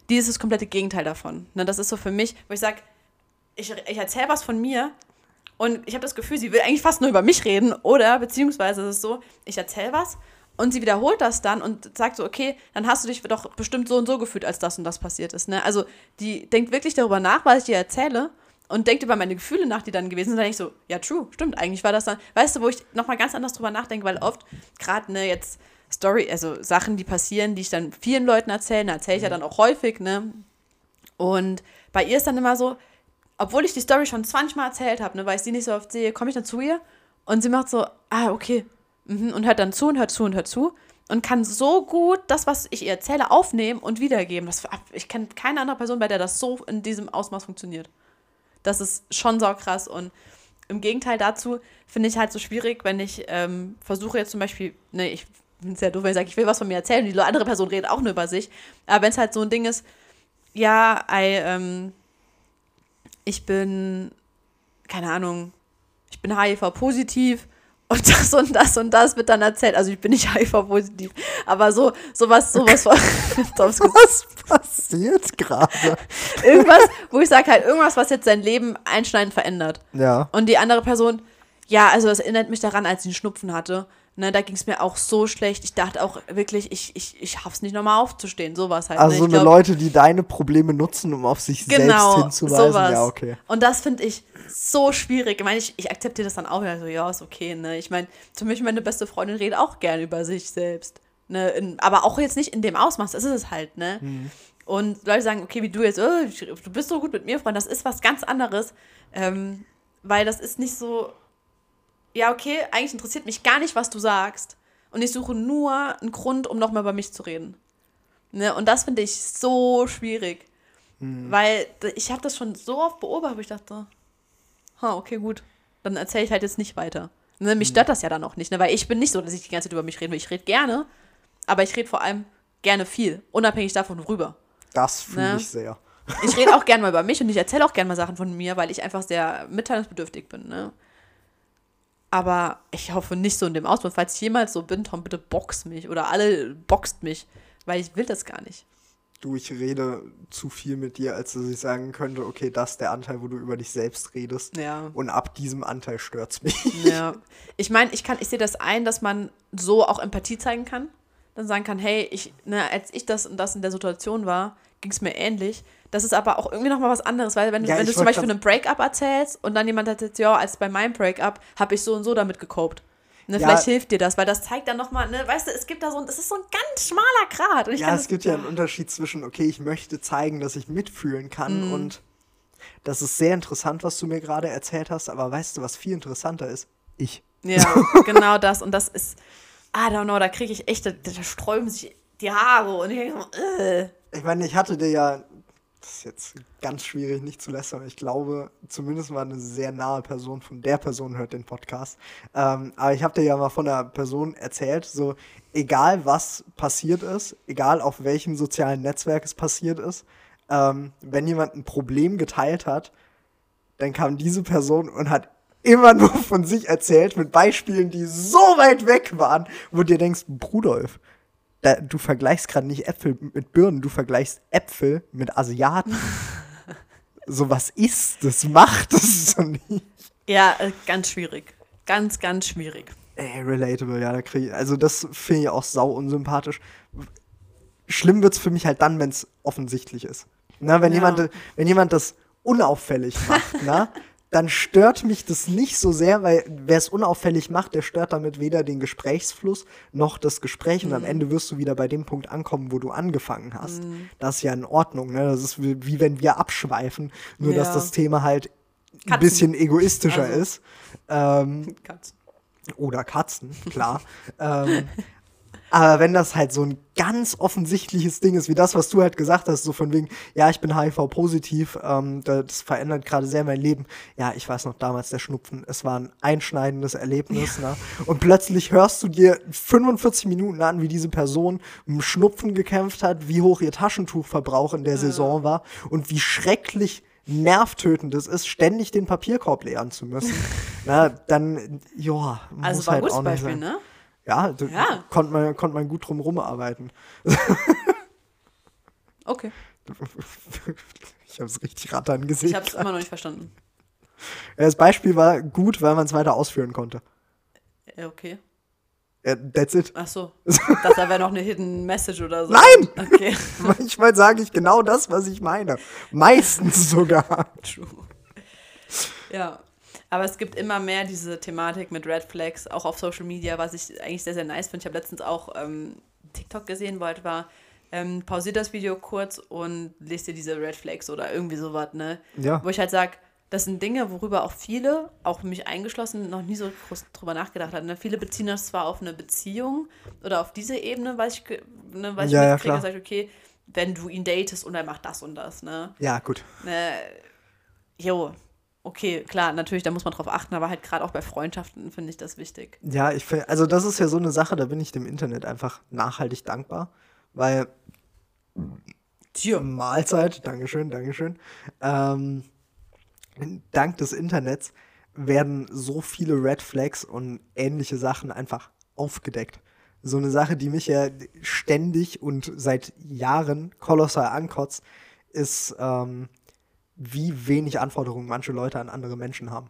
die ist das komplette Gegenteil davon. Ne, das ist so für mich, wo ich sage, ich, ich erzähle was von mir und ich habe das Gefühl, sie will eigentlich fast nur über mich reden oder beziehungsweise ist es so, ich erzähle was und sie wiederholt das dann und sagt so, okay, dann hast du dich doch bestimmt so und so gefühlt, als das und das passiert ist. Ne? Also die denkt wirklich darüber nach, was ich dir erzähle und denkt über meine Gefühle nach, die dann gewesen sind. Dann denke ich so, ja, true, stimmt, eigentlich war das dann, weißt du, wo ich nochmal ganz anders drüber nachdenke, weil oft gerade, ne, jetzt Story, also Sachen, die passieren, die ich dann vielen Leuten erzähle, erzähle ich ja dann auch häufig, ne? Und bei ihr ist dann immer so, obwohl ich die Story schon 20 Mal erzählt habe, ne, weil ich sie nicht so oft sehe, komme ich dann zu ihr und sie macht so, ah, okay, mhm, und hört dann zu und hört zu und hört zu und kann so gut das, was ich ihr erzähle, aufnehmen und wiedergeben. Das, ich kenne keine andere Person, bei der das so in diesem Ausmaß funktioniert. Das ist schon so krass und im Gegenteil dazu finde ich halt so schwierig, wenn ich ähm, versuche jetzt zum Beispiel, ne, ich bin sehr doof, wenn ich sage, ich will was von mir erzählen, die andere Person redet auch nur über sich, aber wenn es halt so ein Ding ist, ja, I, ähm, ich bin, keine Ahnung, ich bin HIV-positiv und das und das und das wird dann erzählt. Also ich bin nicht HIV-positiv, aber so, sowas, sowas von, Was passiert gerade? irgendwas, wo ich sage halt, irgendwas, was jetzt sein Leben einschneidend verändert. Ja. Und die andere Person, ja, also das erinnert mich daran, als sie einen Schnupfen hatte. Ne, da ging es mir auch so schlecht. Ich dachte auch wirklich, ich, ich, ich schaff's nicht nochmal aufzustehen. Sowas halt. Also ne? so eine glaub, Leute, die deine Probleme nutzen, um auf sich genau, selbst hinzuweisen. sowas. Ja, okay. Und das finde ich so schwierig. Ich meine, ich, ich akzeptiere das dann auch wieder so, ja, ist okay. Ne? Ich meine, zum Beispiel meine beste Freundin redet auch gern über sich selbst. Ne? In, aber auch jetzt nicht in dem Ausmaß, das ist es halt, ne? Mhm. Und Leute sagen, okay, wie du jetzt, oh, du bist so gut mit mir, Freund, das ist was ganz anderes. Ähm, weil das ist nicht so, ja, okay, eigentlich interessiert mich gar nicht, was du sagst. Und ich suche nur einen Grund, um nochmal über mich zu reden. Ne? Und das finde ich so schwierig. Weil d- ich habe das schon so oft beobachtet, wo ich dachte, ha, okay, gut, dann erzähle ich halt jetzt nicht weiter. Ne? Mich stört das ja dann auch nicht, ne? weil ich bin nicht so, dass ich die ganze Zeit über mich rede. Ich rede gerne, aber ich rede vor allem gerne viel, unabhängig davon worüber. Das fühle Ne? ich sehr. Ich rede auch gerne mal über mich und ich erzähle auch gerne mal Sachen von mir, weil ich einfach sehr mitteilungsbedürftig bin. Ne? Aber ich hoffe nicht so in dem Ausmaß. Falls ich jemals so bin, Tom, bitte box mich oder alle boxt mich, weil ich will das gar nicht. Du, ich rede zu viel mit dir, als dass ich sagen könnte, okay, das ist der Anteil, wo du über dich selbst redest. Ja. Und ab diesem Anteil stört's mich. Ja. Ich meine, ich kann, ich sehe das ein, dass man so auch Empathie zeigen kann. Dann sagen kann, hey, ich, ne, als ich das und das in der Situation war, ging es mir ähnlich. Das ist aber auch irgendwie nochmal was anderes, weil wenn, du- Ja, wenn du zum Beispiel einen Breakup erzählst und dann jemand hat jetzt, ja, als bei meinem Breakup habe ich so und so damit gecopt. Ne, Ja. vielleicht hilft dir das, weil das zeigt dann nochmal, ne, weißt du, es gibt da so ein, es ist so ein ganz schmaler ich Ja, es gibt ja einen Unterschied zwischen, okay, ich möchte zeigen, dass ich mitfühlen kann Mhm. und das ist sehr interessant, was du mir gerade erzählt hast, aber weißt du, was viel interessanter ist? Ich. Ja, genau das. Und das ist, I don't know, da kriege ich echt, da, da sträuben sich die Haare und ich denke äh. Ich meine, ich hatte dir ja das ist jetzt ganz schwierig nicht zu lästern. Ich glaube, zumindest mal eine sehr nahe Person von der Person hört den Podcast. Ähm, aber ich habe dir ja mal von einer Person erzählt, so egal was passiert ist, egal auf welchem sozialen Netzwerk es passiert ist, ähm, wenn jemand ein Problem geteilt hat, dann kam diese Person und hat immer nur von sich erzählt mit Beispielen, die so weit weg waren, wo du dir denkst, Brudolf, da, du vergleichst gerade nicht Äpfel mit Birnen, du vergleichst Äpfel mit Asiaten. so was ist das? Macht das so nicht. Ja, äh, ganz schwierig. Ganz, ganz schwierig. Ey, relatable, ja, da krieg ich, also das finde ich auch sau unsympathisch. Schlimm wird's für mich halt dann, wenn es offensichtlich ist. Na, wenn, Ja. jemand, wenn jemand das unauffällig macht, na, dann stört mich das nicht so sehr, weil wer es unauffällig macht, der stört damit weder den Gesprächsfluss noch das Gespräch und am Mhm. Ende wirst du wieder bei dem Punkt ankommen, wo du angefangen hast. Das ist ja in Ordnung, ne? Das ist wie, wie wenn wir abschweifen, nur dass Ja. das Thema halt ein Katzen. bisschen egoistischer Also. ist. Ähm, Katzen. oder Katzen, klar. ähm, aber wenn das halt so ein ganz offensichtliches Ding ist, wie das, was du halt gesagt hast, so von wegen, ja, ich bin HIV-positiv, ähm, das verändert gerade sehr mein Leben. Ja, ich weiß noch damals der Schnupfen, es war ein einschneidendes Erlebnis, ne? Und plötzlich hörst du dir 45 Minuten an, wie diese Person mit dem Schnupfen gekämpft hat, wie hoch ihr Taschentuchverbrauch in der Saison war und wie schrecklich nervtötend es ist, ständig den Papierkorb leeren zu müssen. Na, dann, ja, Also muss ein halt gutes auch nicht Beispiel, sein. ne? Ja, da Ja. konnte man, konnt man gut drum rumarbeiten. Okay. Ich habe es richtig rattern gesehen. Ich habe es immer noch nicht verstanden. Das Beispiel war gut, weil man es weiter ausführen konnte. Äh, Okay. That's it. Ach so. Das wäre noch eine Hidden Message oder so. Nein! Okay. Manchmal sage ich genau das, was ich meine. Meistens sogar. True. Ja. Aber es gibt immer mehr diese Thematik mit Red Flags, auch auf Social Media, was ich eigentlich sehr, sehr nice finde. Ich habe letztens auch ähm, TikTok gesehen, wollte war, ähm, pausiert das Video kurz und lest dir diese Red Flags oder irgendwie sowas, ne? Ja. Wo ich halt sage, das sind Dinge, worüber auch viele, auch mich eingeschlossen, noch nie so groß drüber nachgedacht haben. Ne? Viele beziehen das zwar auf eine Beziehung oder auf diese Ebene, weiß ich, ne, weiß Ja, ich ja, mitkriege, klar. sag ich, okay, wenn du ihn datest und er macht das und das, ne? Ja, gut. Ne, jo, okay, klar, natürlich, da muss man drauf achten, aber halt gerade auch bei Freundschaften finde ich das wichtig. Ja, ich finde, also das ist ja so eine Sache, da bin ich dem Internet einfach nachhaltig dankbar, weil Tja. Mahlzeit, Dankeschön, Dankeschön. Ähm, dank des Internets werden so viele Red Flags und ähnliche Sachen einfach aufgedeckt. So eine Sache, die mich ja ständig und seit Jahren kolossal ankotzt, ist, ähm, wie wenig Anforderungen manche Leute an andere Menschen haben.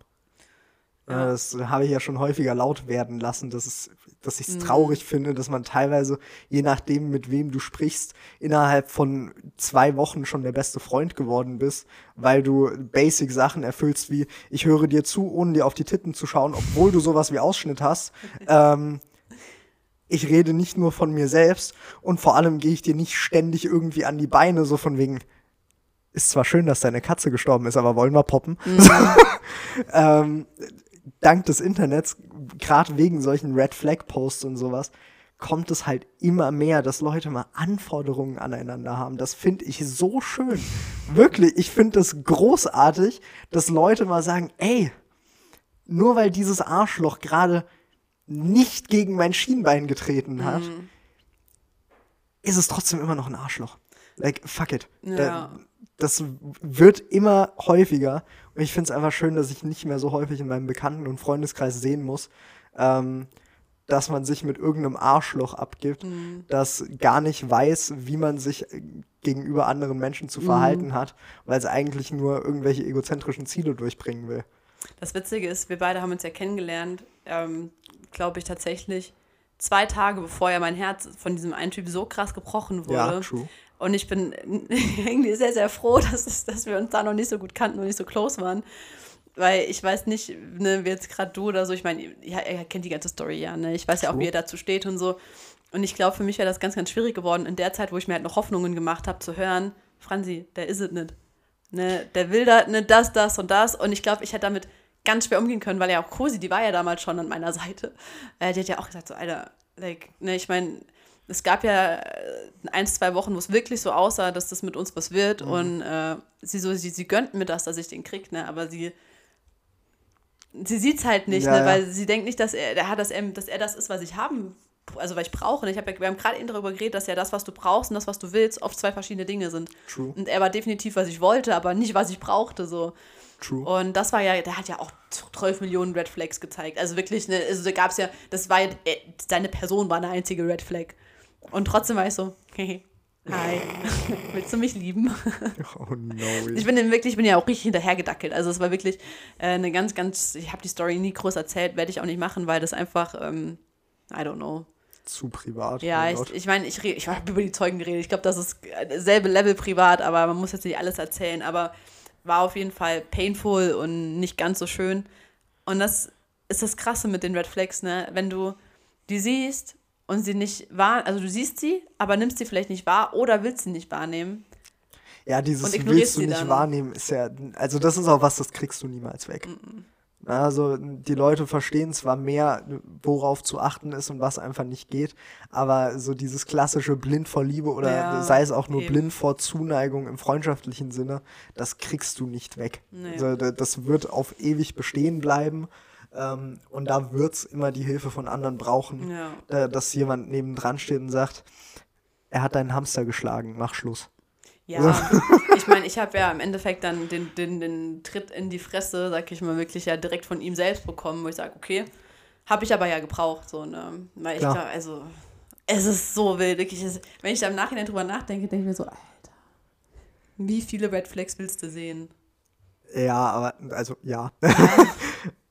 Ja. Das habe ich ja schon häufiger laut werden lassen, dass, es, dass ich es Mhm. traurig finde, dass man teilweise, je nachdem, mit wem du sprichst, innerhalb von zwei Wochen schon der beste Freund geworden bist, weil du basic Sachen erfüllst wie, ich höre dir zu, ohne dir auf die Titten zu schauen, obwohl du sowas wie Ausschnitt hast. ähm, ich rede nicht nur von mir selbst und vor allem gehe ich dir nicht ständig irgendwie an die Beine, so von wegen, ist zwar schön, dass deine Katze gestorben ist, aber wollen wir poppen? ähm, dank des Internets, gerade wegen solchen Red Flag Posts und sowas, kommt es halt immer mehr, dass Leute mal Anforderungen aneinander haben. Das finde ich so schön. Wirklich, ich finde das großartig, dass Leute mal sagen, ey, nur weil dieses Arschloch gerade nicht gegen mein Schienbein getreten hat, ist es trotzdem immer noch ein Arschloch. Like, fuck it. Ja. Da, das wird immer häufiger. Und ich finde es einfach schön, dass ich nicht mehr so häufig in meinem Bekannten- und Freundeskreis sehen muss, ähm, dass man sich mit irgendeinem Arschloch abgibt, das gar nicht weiß, wie man sich äh, gegenüber anderen Menschen zu verhalten hat, weil es eigentlich nur irgendwelche egozentrischen Ziele durchbringen will. Das Witzige ist, wir beide haben uns ja kennengelernt, ähm, glaube ich tatsächlich, zwei Tage bevor ja mein Herz von diesem einen Typ so krass gebrochen wurde. Ja. Und ich bin irgendwie sehr, sehr froh, dass, es, dass wir uns da noch nicht so gut kannten und nicht so close waren. Weil ich weiß nicht, ne, wie jetzt gerade du oder so, ich meine, ja, er kennt die ganze Story ja, ne? Ich weiß ja auch, wie er dazu steht und so. Und ich glaube, für mich wäre das ganz, ganz schwierig geworden, in der Zeit, wo ich mir halt noch Hoffnungen gemacht habe, zu hören, Franzi, der ist es nicht. Ne, der will da ne, das, das und das. Und ich glaube, ich hätte damit ganz schwer umgehen können, weil ja auch Cosi, die war ja damals schon an meiner Seite. Äh, die hat ja auch gesagt, so, Alter, like, ne, ich meine, es gab ja äh, ein, zwei Wochen, wo es wirklich so aussah, dass das mit uns was wird. Mhm. Und äh, sie so, sie, sie gönnt mir das, dass ich den krieg, ne? Aber sie, sie sieht es halt nicht, Ja, ne? ja. Weil sie denkt nicht, dass er, dass er, dass er das ist, was ich haben, also was ich brauche. Ich hab ja, wir haben gerade eben darüber geredet, dass ja das, was du brauchst und das, was du willst, oft zwei verschiedene Dinge sind. True. Und er war definitiv, was ich wollte, aber nicht, was ich brauchte. So. True. Und das war ja, der hat ja auch 12 Millionen Red Flags gezeigt. Also wirklich, ne, also da gab es ja, das war ja, äh, seine Person war eine einzige Red Flag. Und trotzdem war ich so, hey, hi, willst du mich lieben? Oh no. Ich bin dem wirklich, ich bin ja auch richtig hinterhergedackelt. Also es war wirklich äh, eine ganz, ganz, ich habe die Story nie groß erzählt, werde ich auch nicht machen, weil das einfach, ähm, I don't know. zu privat. Ja, ich, ich meine, ich, ich habe über die Zeugen geredet. Ich glaube, das ist selbe Level privat, aber man muss jetzt nicht alles erzählen. Aber war auf jeden Fall painful und nicht ganz so schön. Und das ist das Krasse mit den Red Flags, ne? Wenn du die siehst und sie nicht wahr, also du siehst sie, aber nimmst sie vielleicht nicht wahr oder willst sie nicht wahrnehmen. Ja, dieses willst du nicht dann. wahrnehmen, ist ja, also das ist auch was, das kriegst du niemals weg. Also die Leute verstehen zwar mehr, worauf zu achten ist und was einfach nicht geht, aber so dieses klassische blind vor Liebe oder Ja, sei es auch nur eben. blind vor Zuneigung im freundschaftlichen Sinne, das kriegst du nicht weg. Nee. Also, da- das wird auf ewig bestehen bleiben. Ähm, und da wird es immer die Hilfe von anderen brauchen, Ja. äh, dass jemand nebendran steht und sagt, er hat deinen Hamster geschlagen, mach Schluss. Ja, ich meine, ich habe ja im Endeffekt dann den, den, den Tritt in die Fresse, sag ich mal, wirklich ja direkt von ihm selbst bekommen, wo ich sage, okay, habe ich aber ja gebraucht, so, ne? Weil ich glaube, also, es ist so wild, wirklich. Es, wenn ich da im Nachhinein drüber nachdenke, denke ich mir so, Alter, wie viele Red Flags willst du sehen? Ja, aber, also ja.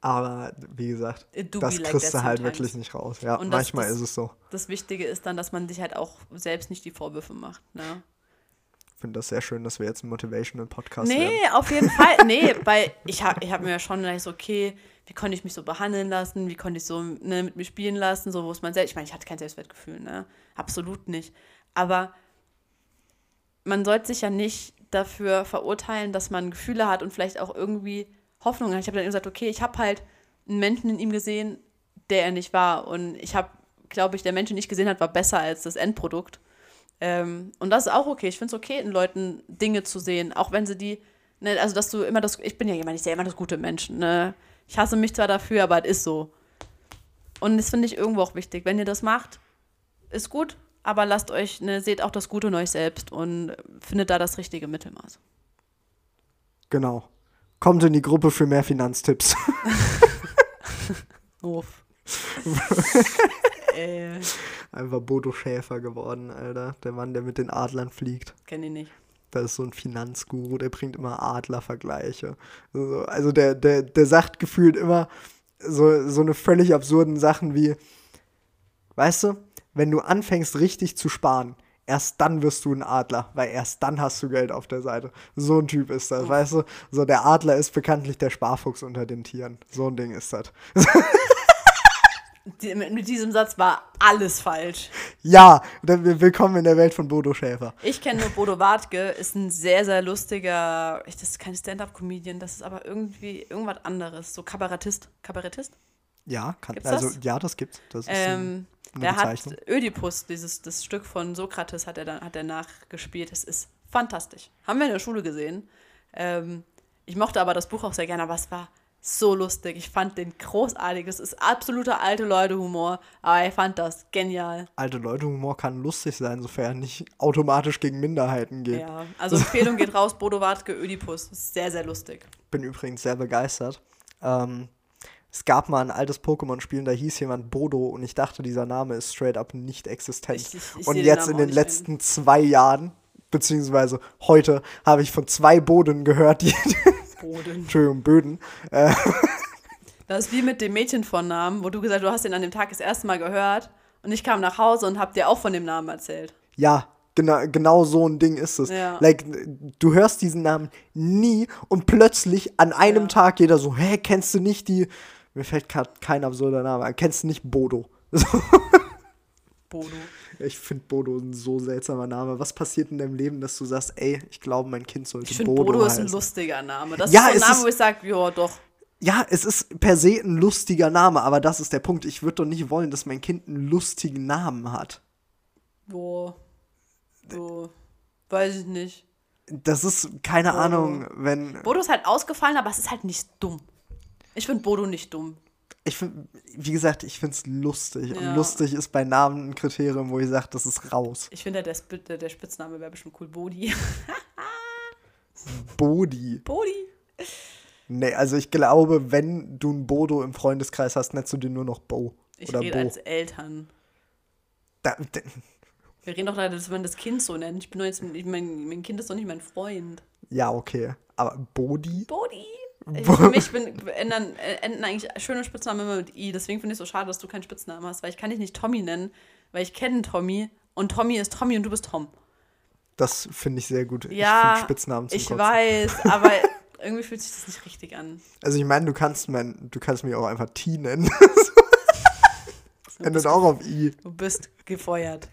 aber wie gesagt, It do das like kriegst du halt sometimes. wirklich nicht raus. Ja, Und das- manchmal das- ist es so. Das Wichtige ist dann, dass man sich halt auch selbst nicht die Vorwürfe macht, ne? Ich finde das sehr schön, dass wir jetzt ein Motivational Podcast Nee, werden. auf jeden Fall. Nee, weil ich habe ich hab mir ja schon gedacht, so, okay, wie konnte ich mich so behandeln lassen? Wie konnte ich so ne, mit mir spielen lassen? So, wo ist man selbst? Ich meine, ich hatte kein Selbstwertgefühl, ne? Absolut nicht. Aber man sollte sich ja nicht dafür verurteilen, dass man Gefühle hat und vielleicht auch irgendwie Hoffnung. Ich habe dann gesagt, okay, ich habe halt einen Menschen in ihm gesehen, der er nicht war. Und ich habe, glaube ich, der Mensch, den ich gesehen hat, war besser als das Endprodukt. Ähm, und das ist auch okay. Ich finde es okay, in Leuten Dinge zu sehen, auch wenn sie die, ne, also dass du immer das, ich bin ja jemand, ich sehe immer das gute Menschen, ne? Ich hasse mich zwar dafür, aber es ist so. Und das finde ich irgendwo auch wichtig. Wenn ihr das macht, ist gut, aber lasst euch, ne, seht auch das Gute in euch selbst und findet da das richtige Mittelmaß. Genau. Kommt in die Gruppe für mehr Finanztipps. Uff. äh, Einfach Bodo Schäfer geworden, Alter. Der Mann, der mit den Adlern fliegt. kenn ich nicht. Das ist so ein Finanzguru, der bringt immer Adlervergleiche. Also, also der, der, der sagt gefühlt immer so, so eine völlig absurden Sachen wie, weißt du, wenn du anfängst richtig zu sparen, erst dann wirst du ein Adler, weil erst dann hast du Geld auf der Seite. So ein Typ ist das, weißt du? So der Adler ist bekanntlich der Sparfuchs unter den Tieren. So ein Ding ist das. Die, mit, mit diesem Satz war alles falsch. Ja, willkommen in der Welt von Bodo Schäfer. Ich kenne nur Bodo Wartke, ist ein sehr, sehr lustiger, das ist kein Stand-Up-Comedian, das ist aber irgendwie irgendwas anderes. So Kabarettist. Kabarettist? Ja, kann, Gibt's also das? ja, das gibt's. Das ist Ähm, eine der hat. Ödipus, dieses das Stück von Sokrates, hat er dann hat er nachgespielt. Es ist fantastisch. Haben wir in der Schule gesehen. Ähm, ich mochte aber das Buch auch sehr gerne, aber es war so lustig. Ich fand den großartig. Es ist absoluter alte Leute-Humor, aber ich fand das genial. alte Leute Humor kann lustig sein, sofern er nicht automatisch gegen Minderheiten geht. Ja, also Empfehlung geht raus, Bodo Wartke, Ödipus. Ist sehr, sehr lustig. Bin übrigens sehr begeistert. Ähm, es gab mal ein altes Pokémon-Spiel, da hieß jemand Bodo und ich dachte, dieser Name ist straight up nicht existent. Ich- ich- ich und jetzt in den letzten zwei Jahren, beziehungsweise heute, habe ich von zwei Boden gehört, die, Boden. Entschuldigung, Böden, äh, Das ist wie mit dem Mädchenvornamen, wo du gesagt hast, du hast den an dem Tag das erste Mal gehört und ich kam nach Hause und hab dir auch von dem Namen erzählt. ja, genau, genau so ein Ding ist es. Ja. Like, du hörst diesen Namen nie und plötzlich an einem Ja. Tag jeder so, hä, kennst du nicht die, mir fällt gerade kein absurder Name ein, kennst du nicht Bodo? Bodo. Ich finde Bodo ein so seltsamer Name. Was passiert in deinem Leben, dass du sagst, ey, ich glaube, mein Kind sollte Ich finde, Bodo, Bodo, ist ein heißen? lustiger Name. Das Ja, ist so es ein Name, ist- wo ich sage, ja, doch. Ja, es ist per se ein lustiger Name, aber das ist der Punkt. Ich würde doch nicht wollen, dass mein Kind einen lustigen Namen hat. Boah. So. Weiß ich nicht. Das ist, keine Bodo. Ahnung, wenn. Bodo ist halt ausgefallen, aber es ist halt nicht dumm. Ich finde Bodo nicht dumm. Ich finde, wie gesagt, ich finde es lustig. Ja. Und lustig ist bei Namen ein Kriterium, wo ich sage, das ist raus. Ich finde, der, Sp- der, der Spitzname wäre bestimmt cool. Bodi. Bodi. Bodi. Nee, also ich glaube, wenn du einen Bodo im Freundeskreis hast, nennst du den nur noch Bo. Ich oder rede Bo. als Eltern. Da, da, Wir reden doch leider, dass man das Kind so nennt. Ich bin jetzt, ich mein, mein Kind ist doch nicht mein Freund. ja, okay. Aber Bodi? Bodi. Ich, für mich bin, ändern, äh, enden eigentlich schöne Spitznamen immer mit I. Deswegen finde ich es so schade, dass du keinen Spitznamen hast, weil ich kann dich nicht Tommy nennen, weil ich kenne Tommy und Tommy ist Tommy und du bist Tom. Das finde ich sehr gut. ich Ja, finde Spitznamen zum ich Kotzen. weiß, aber irgendwie fühlt sich das nicht richtig an. Also ich meine, du kannst mein, du kannst mich auch einfach T nennen. Endet auch auf I. Du bist gefeuert.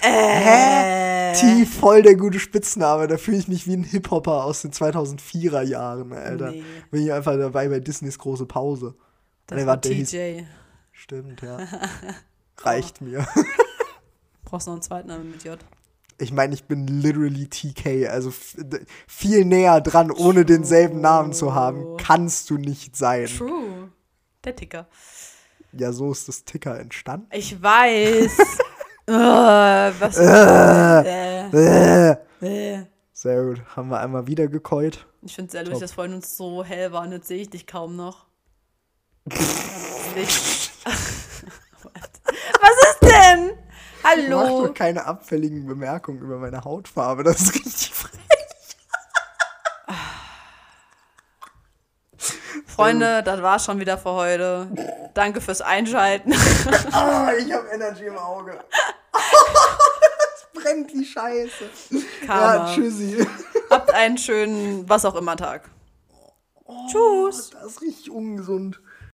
Hä? T, voll der gute Spitzname. Da fühle ich mich wie ein Hip-Hopper aus den 2004er Jahren, Alter. Nee. Bin ich einfach dabei bei Disneys große Pause. Das Nee, war der hieß- TJ. Stimmt, ja. Reicht mir. Brauchst noch einen zweiten Namen mit J. Ich meine, ich bin literally TK, also viel näher dran, ohne denselben Namen zu haben, kannst du nicht sein. True. Der Ticker. Ja, so ist das Ticker entstanden. Ich weiß. äh, was? Äh, Äh. äh. Sehr gut, haben wir einmal wieder gekeult. Ich finde es sehr lustig, dass vorhin uns so hell war und jetzt sehe ich dich kaum noch. Was ist denn? Hallo. doch keine abfälligen Bemerkungen über meine Hautfarbe, das ist richtig Freunde, das war's schon wieder für heute. Danke fürs Einschalten. Ah, ich habe Energy im Auge. es brennt wie Scheiße. Karma. Ja, tschüssi. Habt einen schönen was auch immer Tag. Tschüss. Das ist richtig ungesund.